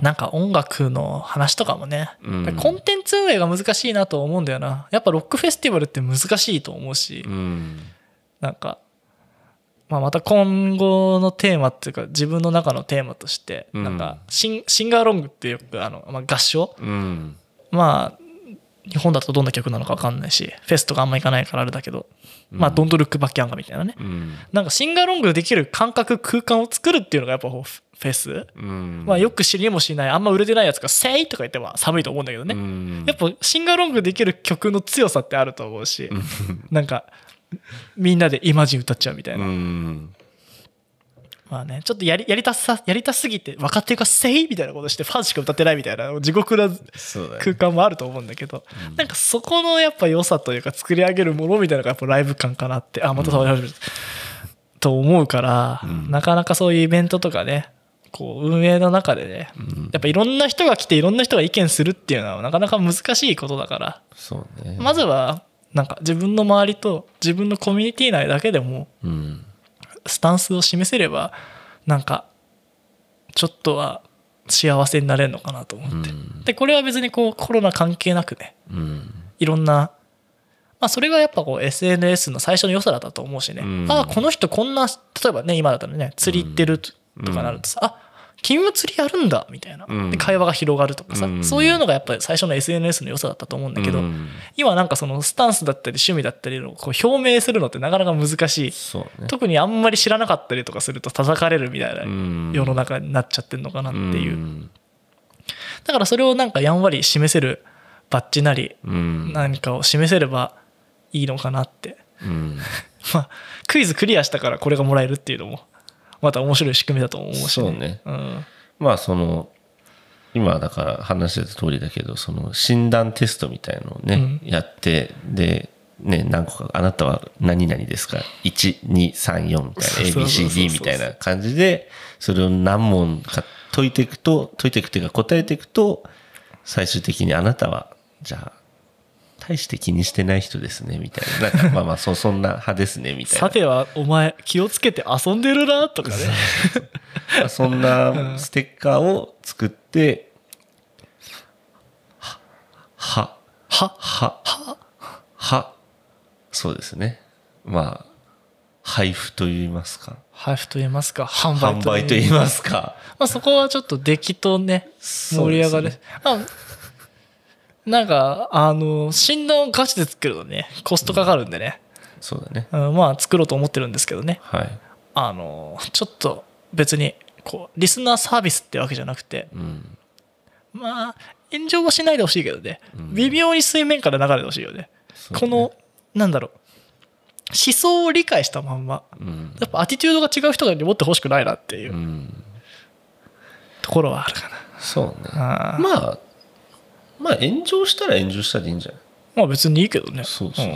[SPEAKER 2] なんか音楽の話とかもね、
[SPEAKER 1] うん。
[SPEAKER 2] コンテンツ運営が難しいなと思うんだよな。やっぱロックフェスティバルって難しいと思うし、
[SPEAKER 1] うん。
[SPEAKER 2] なんか、まあ、また今後のテーマっていうか自分の中のテーマとして
[SPEAKER 1] うん。
[SPEAKER 2] なんかシンシンガーロングっていうあの、まあ、合唱
[SPEAKER 1] うん。
[SPEAKER 2] まあ日本だとどんな曲なのか分かんないしフェスとかあんま行かないからあれだけど、まあ「ドントルックバッキャンガ」みたいなね。
[SPEAKER 1] うん。
[SPEAKER 2] なんかシンガーロングできる感覚空間を作るっていうのがやっぱフェス、
[SPEAKER 1] うん。
[SPEAKER 2] まあ、よく知りもしないあんま売れてないやつが「せい!」とか言っては寒いと思うんだけどね、
[SPEAKER 1] うん。
[SPEAKER 2] やっぱシンガーロングできる曲の強さってあると思うし、なんかみんなでイマジン歌っちゃうみたいな、
[SPEAKER 1] うん
[SPEAKER 2] まあねちょっとやりやりたさやりたすぎて若手が「せい!」みたいなことしてファンしか歌ってないみたいな地獄な空間もあると思うんだけど、なんかそこのやっぱ良さというか作り上げるものみたいなのがやっぱライブ感かなってあまた触り始める、と思うから、なかなかそういうイベントとかねこう運営の中でね、やっぱいろんな人が来ていろんな人が意見するっていうのはなかなか難しいことだから
[SPEAKER 1] ね。
[SPEAKER 2] まずはなんか自分の周りと自分のコミュニティ内だけでも
[SPEAKER 1] うん
[SPEAKER 2] スタンスを示せればなんかちょっとは幸せになれるのかなと思って、
[SPEAKER 1] うん。
[SPEAKER 2] でこれは別にこうコロナ関係なくね
[SPEAKER 1] うん。
[SPEAKER 2] いろんな、まあ、それがやっぱこう SNS の最初の良さだったと思うしね、
[SPEAKER 1] うん。
[SPEAKER 2] ああこの人こんな例えばね今だったらね釣り行ってるとかなるとさ、あ君も釣りやるんだみたいな、
[SPEAKER 1] うん。
[SPEAKER 2] で会話が広がるとかさ、
[SPEAKER 1] うん。
[SPEAKER 2] そういうのがやっぱり最初の SNS の良さだったと思うんだけど、
[SPEAKER 1] うん。
[SPEAKER 2] 今なんかそのスタンスだったり趣味だったりをこう表明するのってなかなか難しい。
[SPEAKER 1] ね。
[SPEAKER 2] 特にあんまり知らなかったりとかすると叩かれるみたいな
[SPEAKER 1] うん。
[SPEAKER 2] 世の中になっちゃってるのかなっていう、
[SPEAKER 1] ん。
[SPEAKER 2] だからそれをなんかやんわり示せるバッジなり
[SPEAKER 1] うん。
[SPEAKER 2] 何かを示せればいいのかなって。
[SPEAKER 1] うん。
[SPEAKER 2] まあクイズクリアしたからこれがもらえるっていうのもまた面白い仕組みだと思うし、
[SPEAKER 1] そうね。
[SPEAKER 2] うん、
[SPEAKER 1] まあその今だから話してた通りだけどその診断テストみたいのをね、やってでね何個かあなたは何々ですか？1234みたいな ABCD みたいな感じでそれを何問か解いていくと解いていくっていうか答えていくと最終的にあなたはじゃあ大して気にしてない人ですねみたいななんかまあまあそ そんな派ですねみたいな
[SPEAKER 2] さてはお前気をつけて遊んでるなとかね
[SPEAKER 1] まあ そんなステッカーを作って、は、は、
[SPEAKER 2] は
[SPEAKER 1] は、は、そうですね。まあ、配布と言いますか。
[SPEAKER 2] 配布と言いますか販売
[SPEAKER 1] と言いますか。
[SPEAKER 2] まあ、そこはちょっと出来とね盛り上がる、
[SPEAKER 1] ね
[SPEAKER 2] あなんかあの診断をガチで作るとねコストかかるんでね、
[SPEAKER 1] そうだね。
[SPEAKER 2] うんまあ作ろうと思ってるんですけどね
[SPEAKER 1] はい。
[SPEAKER 2] あのちょっと別にこうリスナーサービスってわけじゃなくて
[SPEAKER 1] うん。
[SPEAKER 2] まあ炎上はしないでほしいけどね、
[SPEAKER 1] うん
[SPEAKER 2] 微妙に水面から流れてほしいよね
[SPEAKER 1] そ
[SPEAKER 2] このなんだろう思想を理解したまんま
[SPEAKER 1] うん。
[SPEAKER 2] やっぱアティチュードが違う人に持ってほしくないなっていううんところはあるか
[SPEAKER 1] そうね。
[SPEAKER 2] な、あー
[SPEAKER 1] まあ、まあ炎上したら炎上したでいいんじゃない？
[SPEAKER 2] まあ別にいいけどね。
[SPEAKER 1] そうそう。ん。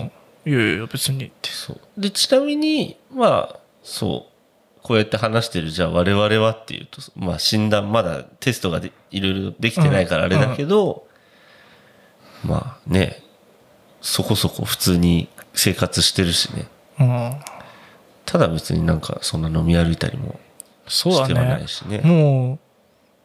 [SPEAKER 2] いやいや別にって。
[SPEAKER 1] そう。で、ちなみに、まあ、そう。こうやって話してる、じゃあ我々はっていうと、まあ診断、まだテストがでいろいろできてないからあれだけど、まあね、そこそこ普通に生活してるしね。
[SPEAKER 2] うん。
[SPEAKER 1] ただ別になんかそんな飲み歩いたりもしてはな
[SPEAKER 2] ね
[SPEAKER 1] いしね。
[SPEAKER 2] もう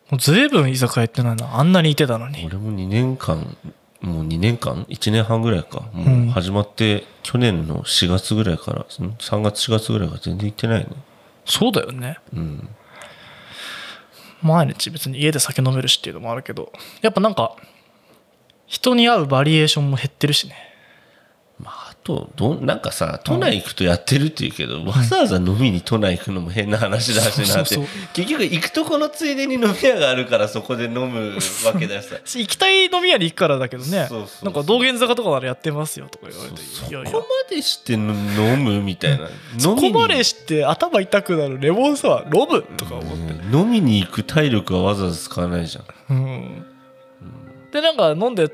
[SPEAKER 2] もうずいぶん居酒屋行ってないなあんなにいてたのに
[SPEAKER 1] 俺も2年間、もう2年間 ?1 年半ぐらいか。
[SPEAKER 2] うん
[SPEAKER 1] もう始まって、去年の4月ぐらいから、ん3月4月ぐらいから全然行ってないね。
[SPEAKER 2] そうだよね
[SPEAKER 1] うん。
[SPEAKER 2] 毎日別に家で酒飲めるしっていうのもあるけどやっぱなんか人に会うバリエーションも減ってるしね
[SPEAKER 1] とどんなんかさ都内行くとやってるっていうけど、わざわざ飲みに都内行くのも変な話だしなって。結局行くとこのついでに飲み屋があるからそこで飲むわけだしさ。
[SPEAKER 2] 行きたい飲み屋に行くからだけどね。なんか道玄坂とかならやってますよとか言われて。
[SPEAKER 1] そこまでして飲むみたいな。
[SPEAKER 2] そこまでして頭痛くなるレモンサワー飲むとか思って、
[SPEAKER 1] うん。飲みに行く体力はわざわざ使わないじゃん。
[SPEAKER 2] うん。でなんか飲んで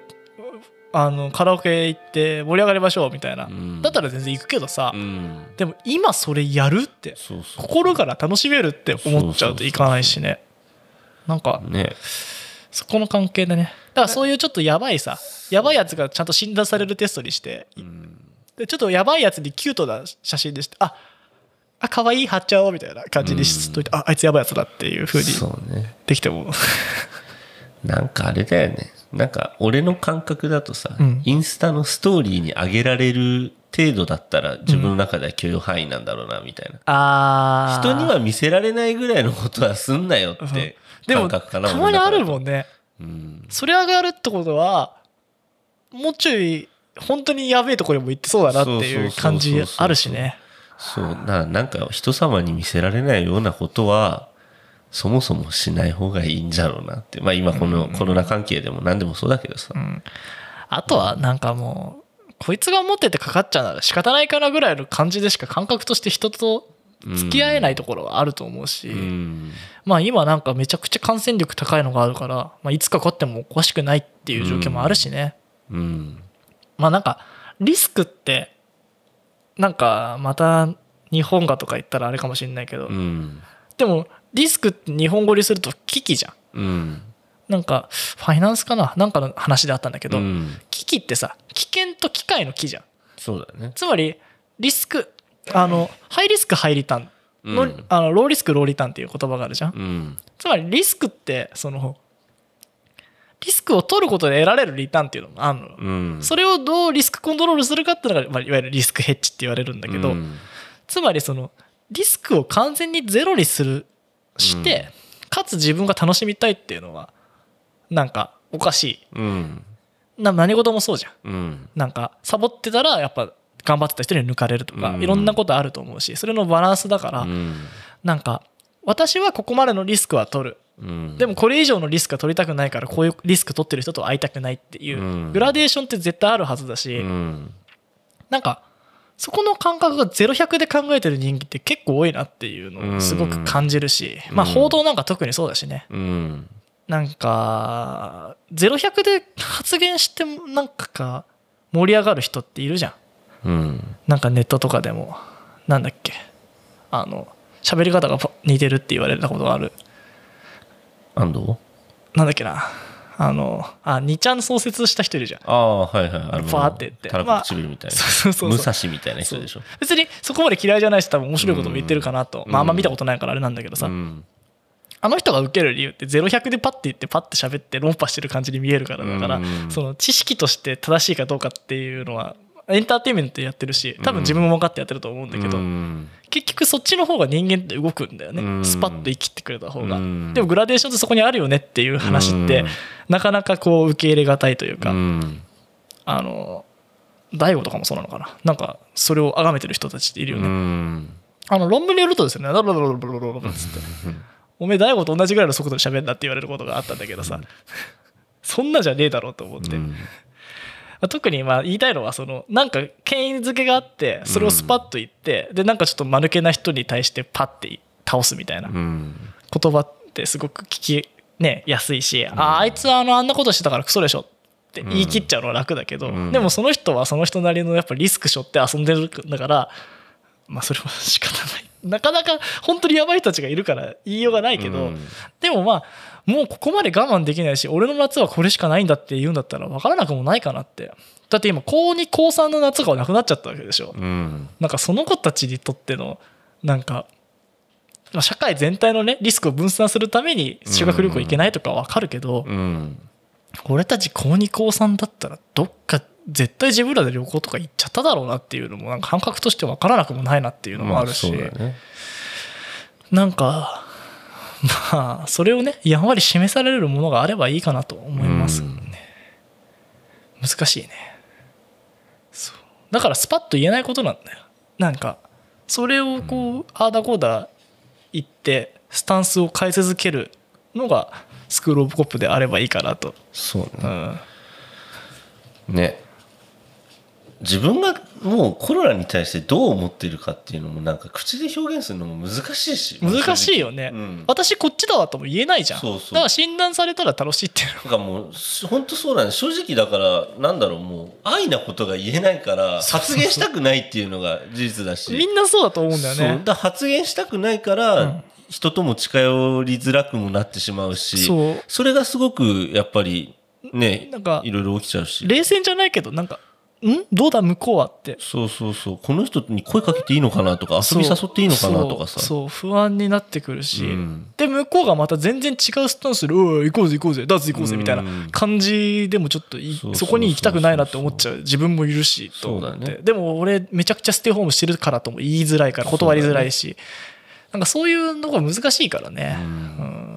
[SPEAKER 2] あのカラオケ行って盛り上がりましょうみたいな、
[SPEAKER 1] うん。
[SPEAKER 2] だったら全然行くけどさ、
[SPEAKER 1] うん。
[SPEAKER 2] でも今それやるって心から楽しめるって思っちゃうといかないしね。なんか
[SPEAKER 1] ね。
[SPEAKER 2] そこの関係でね。だからそういうちょっとやばいさやばいやつがちゃんと診断されるテストにして
[SPEAKER 1] うん。
[SPEAKER 2] でちょっとやばいやつにキュートな写真でしてああ可愛い貼っちゃおうみたいな感じにしといて、ああいつやばいやつだっていう風に
[SPEAKER 1] そうね。
[SPEAKER 2] できても
[SPEAKER 1] なんかあれだよね。なんか俺の感覚だとさ、
[SPEAKER 2] うん
[SPEAKER 1] インスタのストーリーに上げられる程度だったら自分の中では許容範囲なんだろうなみたいな。
[SPEAKER 2] あ
[SPEAKER 1] 人には見せられないぐらいのことはすんなよって
[SPEAKER 2] でも
[SPEAKER 1] 感覚かな。
[SPEAKER 2] たまにある
[SPEAKER 1] ん。
[SPEAKER 2] もんね
[SPEAKER 1] うん。
[SPEAKER 2] それ上がるってことはもうちょい本当にやべえところにも行ってそうだなっていう感じあるしね
[SPEAKER 1] そう。ななんか人様に見せられないようなことは、そもそもしない方がいいんじゃろうなって。まあ今このコロナ関係でも何でもそうだけどさ。
[SPEAKER 2] あとはなんかもうこいつが持っててかかっちゃうなら仕方ないかなぐらいの感じでしか感覚として人と付き合えないところはあると思うし、
[SPEAKER 1] うん。
[SPEAKER 2] まあ今なんかめちゃくちゃ感染力高いのがあるから、まあ、いつかかってもおかしくないっていう状況もあるしね、
[SPEAKER 1] うん。
[SPEAKER 2] まあなんかリスクってなんかまた日本がとか言ったらあれかもしれないけど、
[SPEAKER 1] うん。
[SPEAKER 2] でもリスクって日本語にすると危機じゃん
[SPEAKER 1] うん。
[SPEAKER 2] なんかファイナンスかな？なんかの話であったんだけど、
[SPEAKER 1] うん。
[SPEAKER 2] 危機ってさ危険と機械の機じゃん
[SPEAKER 1] そうだね。
[SPEAKER 2] つまりリスクあのハイリスクハイリターンの,、
[SPEAKER 1] うん
[SPEAKER 2] あのローリスクローリターンっていう言葉があるじゃん、
[SPEAKER 1] うん。
[SPEAKER 2] つまりリスクってそのリスクを取ることで得られるリターンっていうのもあるの、
[SPEAKER 1] うん。
[SPEAKER 2] それをどうリスクコントロールするかっていうのが、まあ、いわゆるリスクヘッジって言われるんだけど、
[SPEAKER 1] うん
[SPEAKER 2] つまりそのリスクを完全にゼロにするして、かつ自分が楽しみたいっていうのはなんかおかしい。
[SPEAKER 1] うん。
[SPEAKER 2] な何事もそうじゃん。
[SPEAKER 1] うん。
[SPEAKER 2] なんかサボってたらやっぱ頑張ってた人に抜かれるとか、
[SPEAKER 1] うん。
[SPEAKER 2] いろんなことあると思うしそれのバランスだから、
[SPEAKER 1] うん。
[SPEAKER 2] なんか私はここまでのリスクは取る。
[SPEAKER 1] うん。
[SPEAKER 2] でもこれ以上のリスクは取りたくないからこういうリスク取ってる人と会いたくないっていう、
[SPEAKER 1] うん。
[SPEAKER 2] グラデーションって絶対あるはずだし、
[SPEAKER 1] うん。
[SPEAKER 2] なんかそこの感覚が0100で考えてる人間って結構多いなっていうのをすごく感じるし、
[SPEAKER 1] うん。
[SPEAKER 2] まあ報道なんか特にそうだしね。
[SPEAKER 1] うん。
[SPEAKER 2] なんか0100で発言してもなんかか盛り上がる人っているじゃん。
[SPEAKER 1] うん。
[SPEAKER 2] なんかネットとかでも。なんだっけ。あの喋り方がパ似てるって言われたことがある。
[SPEAKER 1] 安藤？
[SPEAKER 2] なんだっけなあのあ2ちゃん創設した人いるじゃん。
[SPEAKER 1] ああはいはい。あの
[SPEAKER 2] ファーって言って。
[SPEAKER 1] たらこ唇みたいな、
[SPEAKER 2] そうそうそう
[SPEAKER 1] 武蔵みたいな人でしょ。
[SPEAKER 2] 別にそこまで嫌いじゃないし多分面白いことも言ってるかなと、
[SPEAKER 1] うん。
[SPEAKER 2] まああんま見たことないからあれなんだけどさ、
[SPEAKER 1] うん。
[SPEAKER 2] あの人が受ける理由って0100でパッて言ってパッて喋って論破してる感じに見えるからだから、
[SPEAKER 1] うん。
[SPEAKER 2] その知識として正しいかどうかっていうのはエンターテインメントでやってるし多分自分も分かってやってると思うんだけど、
[SPEAKER 1] うん。
[SPEAKER 2] 結局そっちの方が人間って動くんだよね、
[SPEAKER 1] うん。
[SPEAKER 2] スパッと生きてくれた方が、
[SPEAKER 1] うん。
[SPEAKER 2] でもグラデーションってそこにあるよねっていう話って、
[SPEAKER 1] うん。
[SPEAKER 2] なかなかこう受け入れがたいというか、
[SPEAKER 1] うん。
[SPEAKER 2] あの大悟とかもそうなのかな。なんかそれを崇めてる人たちっているよね、
[SPEAKER 1] うん。
[SPEAKER 2] あの論文によるとですね、ダラダラダラダラダラダラつって、おめえ大悟と同じぐらいの速度で喋んだって言われることがあったんだけどさ、そんなじゃねえだろうと思って、
[SPEAKER 1] うん
[SPEAKER 2] 特にまあ言いたいのはそのなんか権威づけがあってそれをスパッと言って、でなんかちょっと間抜けな人に対してパッて倒すみたいな
[SPEAKER 1] うん。
[SPEAKER 2] 言葉ってすごく聞き、ね、やすいし、ああいつはあのあんなことしてたからクソでしょって言い切っちゃうのは楽だけど、
[SPEAKER 1] うん。
[SPEAKER 2] でもその人はその人なりのやっぱリスク背負って遊んでるんだからまあそれは仕方ない。なかなか本当にやばい人たちがいるから言いようがないけど、
[SPEAKER 1] うん。
[SPEAKER 2] でもまあもうここまで我慢できないし俺の夏はこれしかないんだって言うんだったら分からなくもないかなって。だって今高2高3の夏がなくなっちゃったわけでしょ、
[SPEAKER 1] うん。
[SPEAKER 2] なんかその子たちにとってのなんかまあ社会全体のねリスクを分散するために修学旅行行けないとかは分かるけど、
[SPEAKER 1] うん。
[SPEAKER 2] 俺たち高2高3だったらどっか絶対自分らで旅行とか行っちゃっただろうなっていうのもなんか感覚として分からなくもないなっていうのもあるし、
[SPEAKER 1] まそうだね。
[SPEAKER 2] なんかまあそれをねやんわり示されるものがあればいいかなと思います。ね、難しいね。そう。だからスパッと言えないことなんだよ。なんかそれをこうああだこうだ言ってスタンスを変え続けるのがスクール・オブ・コップであればいいかなと、
[SPEAKER 1] そう
[SPEAKER 2] う
[SPEAKER 1] ね
[SPEAKER 2] ん、
[SPEAKER 1] ね自分がもうコロナに対してどう思ってるかっていうのもなんか口で表現するのも難しいし。
[SPEAKER 2] 難しいよね、
[SPEAKER 1] うん。
[SPEAKER 2] 私こっちだわとも言えないじゃん。
[SPEAKER 1] そうそう。
[SPEAKER 2] だから診断されたら楽しいっていうの
[SPEAKER 1] なんかもう本当そうなんです。正直だからなんだろうもう愛なことが言えないから発言したくないっていうのが事実だし。
[SPEAKER 2] みんなそうだと思うんだよね。
[SPEAKER 1] だから発言したくないから、
[SPEAKER 2] うん。
[SPEAKER 1] 人とも近寄りづらくもなってしまうし
[SPEAKER 2] そう。
[SPEAKER 1] れがすごくやっぱりね
[SPEAKER 2] なんか
[SPEAKER 1] いろいろ起きちゃうし。
[SPEAKER 2] 冷静じゃないけどなんかん？どうだ？向こうはって。
[SPEAKER 1] そうそうそう。この人に声かけていいのかなとか遊び誘っていいのかなとかさ。
[SPEAKER 2] そう。不安になってくるし、
[SPEAKER 1] うん。
[SPEAKER 2] で向こうがまた全然違うスタンスで「おい行こうぜ行こうぜ。ダーツ行こうぜ」みたいな
[SPEAKER 1] うん
[SPEAKER 2] 感じでもちょっとい
[SPEAKER 1] そ
[SPEAKER 2] こに行きたくないなって思っちゃう。自分もいるしと思って、
[SPEAKER 1] そうだね。
[SPEAKER 2] でも俺めちゃくちゃステイホームしてるからとも言いづらいから断りづらいし、なんかそういうのが難しいからね、うん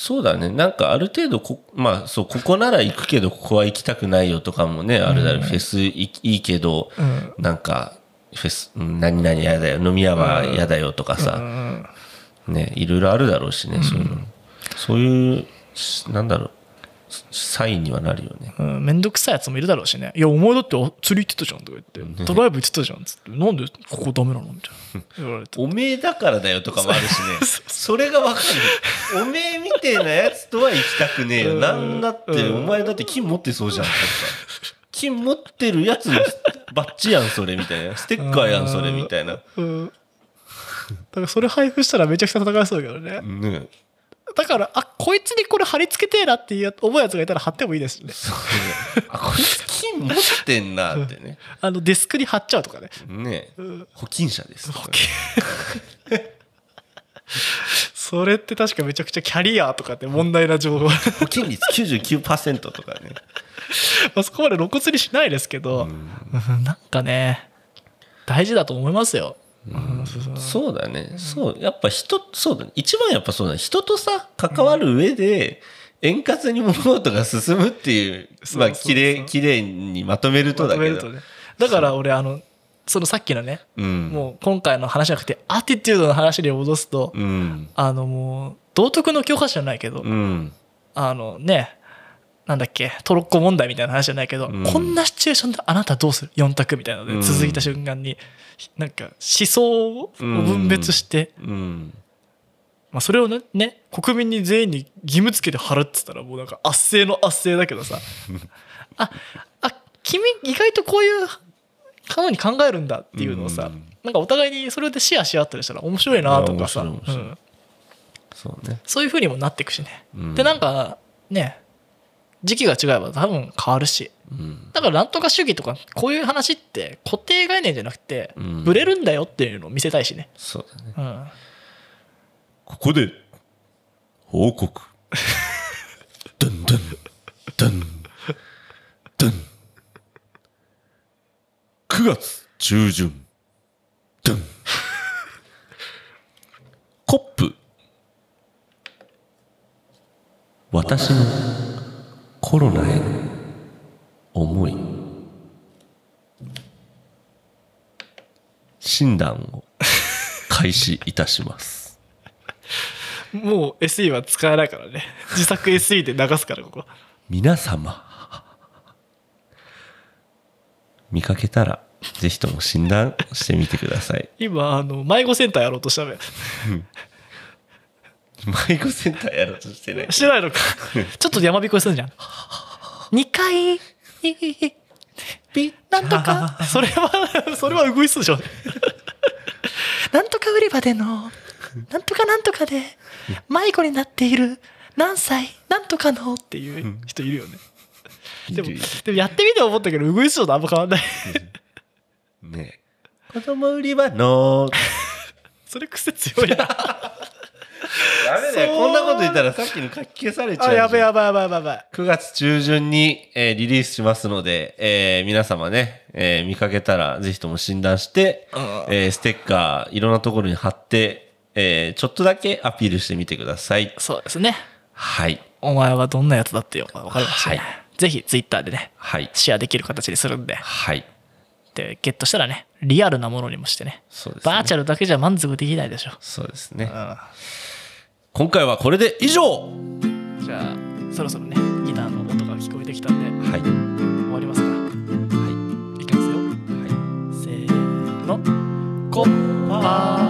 [SPEAKER 1] そうだね。なんかある程度こまあそうここなら行くけどここは行きたくないよとかもねあるだろう、フェスいいいけど、
[SPEAKER 2] うん。
[SPEAKER 1] なんかフェスうん何々嫌だよ。飲み屋は嫌だよとかさ、
[SPEAKER 2] うん
[SPEAKER 1] ねいろいろあるだろうしね、そういうの。そういうしなんだろうサインにはなるよね。
[SPEAKER 2] うん、めんどくさいやつもいるだろうしね。いや、お前だってあ釣り行ってたじゃんとか言って、ドライブ行ってたじゃんっつって、なんでここダメなのみたいな。言われて。
[SPEAKER 1] おめえだからだよとかもあるしね。それがわかる。おめえみてえなやつとは行きたくねえよ。
[SPEAKER 2] うん。
[SPEAKER 1] なんだって
[SPEAKER 2] うん。
[SPEAKER 1] お前だって金持ってそうじゃん。とか金持ってるやつのバッジやんそれみたいな。ステッカーやんそれみたいな。
[SPEAKER 2] うん。だからそれ配布したらめちゃくちゃ戦いそうだけどね。
[SPEAKER 1] ね
[SPEAKER 2] だから、あ、こいつにこれ貼り付けてえなっていうや思うやつがいたら貼ってもいいですね。
[SPEAKER 1] そうねあこいつ金持ってんなってね
[SPEAKER 2] あの、デスクに貼っちゃうとかね。
[SPEAKER 1] ね
[SPEAKER 2] うん
[SPEAKER 1] 保金者ですとか
[SPEAKER 2] それって確かめちゃくちゃキャリアとかって問題な情報。
[SPEAKER 1] 保金率99%とかね
[SPEAKER 2] まあそこまで露骨にしないですけど、うんなんかね、大事だと思いますよ。うんそう
[SPEAKER 1] だね。そう。やっぱ人、そうだね。一番やっぱそうだね。人とさ、関わる上で、円滑に物事が進むっていう、まあ、
[SPEAKER 2] そうそうそう
[SPEAKER 1] 綺麗、綺麗にまとめるとだけど。
[SPEAKER 2] ねだから俺、あの、そのさっきのね、
[SPEAKER 1] うん。
[SPEAKER 2] もう今回の話じゃなくて、アティテュードの話に戻すと、
[SPEAKER 1] うん。
[SPEAKER 2] あのもう、道徳の教科書じゃないけど、
[SPEAKER 1] うん
[SPEAKER 2] あのねなんだっけトロッコ問題みたいな話じゃないけど、
[SPEAKER 1] うん。
[SPEAKER 2] こんなシチュエーションであなたどうする？4択みたいなの
[SPEAKER 1] うん。
[SPEAKER 2] で続いた瞬間に、なんか思想を分別して、
[SPEAKER 1] うん。
[SPEAKER 2] まあ、それをねね国民に全員に義務付けて払ってたらもうなんか圧政の圧政だけどさ。ああ君意外とこういうふうに考えるんだっていうのをさ、
[SPEAKER 1] うん。
[SPEAKER 2] なんかお互いにそれでシェアし合ったりしたら面白いなとかさ、うん。
[SPEAKER 1] そうね。
[SPEAKER 2] そういうふうにもなっていくしね、
[SPEAKER 1] うん。
[SPEAKER 2] でなんかね時期が違えば多分変わるし。
[SPEAKER 1] うん。
[SPEAKER 2] だからなんとか主義とかこういう話って固定概念じゃなくて
[SPEAKER 1] うん。
[SPEAKER 2] ブレるんだよっていうのを見せたいしね、
[SPEAKER 1] そうだね。
[SPEAKER 2] うん、
[SPEAKER 1] ここで報告。ドンドン。ドン。ドン。9月中旬。ドン。コップ。私のコロナへの思い。診断を開始いたします。
[SPEAKER 2] もう SE は使えないからね。自作 SE で流すからここ。
[SPEAKER 1] 皆様見かけたらぜひとも診断してみてください。
[SPEAKER 2] 今あの迷子センターやろうとしたのよ
[SPEAKER 1] 迷子センターやろうとしてない。
[SPEAKER 2] してないのか。ちょっと山びこするんじゃん。2階なんとか。それはそれはうぐいすでしょ。なんとか売り場での。なんとかなんとかで。迷子になっている。何歳。なんとかの。っていう人いるよね。でもでもやってみて思ったけどうぐいすとあんま変わんない
[SPEAKER 1] ねえ。子供売り場の。
[SPEAKER 2] それ癖強いな
[SPEAKER 1] ダメだよこんなこと言ったらさっきの書き消されちゃう
[SPEAKER 2] あ
[SPEAKER 1] じゃん
[SPEAKER 2] やべやばいやばいやばいやばい
[SPEAKER 1] 9月中旬に、えーリリースしますので、えー皆様ね、えー見かけたらぜひとも診断して、
[SPEAKER 2] うん
[SPEAKER 1] えーステッカーいろんなところに貼って、えーちょっとだけアピールしてみてください。
[SPEAKER 2] そうですね
[SPEAKER 1] はい。
[SPEAKER 2] お前はどんなやつだってよ分かりましたね、
[SPEAKER 1] はい
[SPEAKER 2] ぜひツイッターでね
[SPEAKER 1] はい。
[SPEAKER 2] シェアできる形にするんで
[SPEAKER 1] はい。
[SPEAKER 2] でゲットしたらねリアルなものにもしてね
[SPEAKER 1] そうですね。
[SPEAKER 2] バーチャルだけじゃ満足できないでしょ、
[SPEAKER 1] そうですね。
[SPEAKER 2] う
[SPEAKER 1] 今回はこれで以上
[SPEAKER 2] ん、じゃあそろそろねギターの音が聞こえてきたんで
[SPEAKER 1] はい。
[SPEAKER 2] 終わりますか？ら
[SPEAKER 1] はい。
[SPEAKER 2] いきますよ
[SPEAKER 1] はい。
[SPEAKER 2] せーのコッ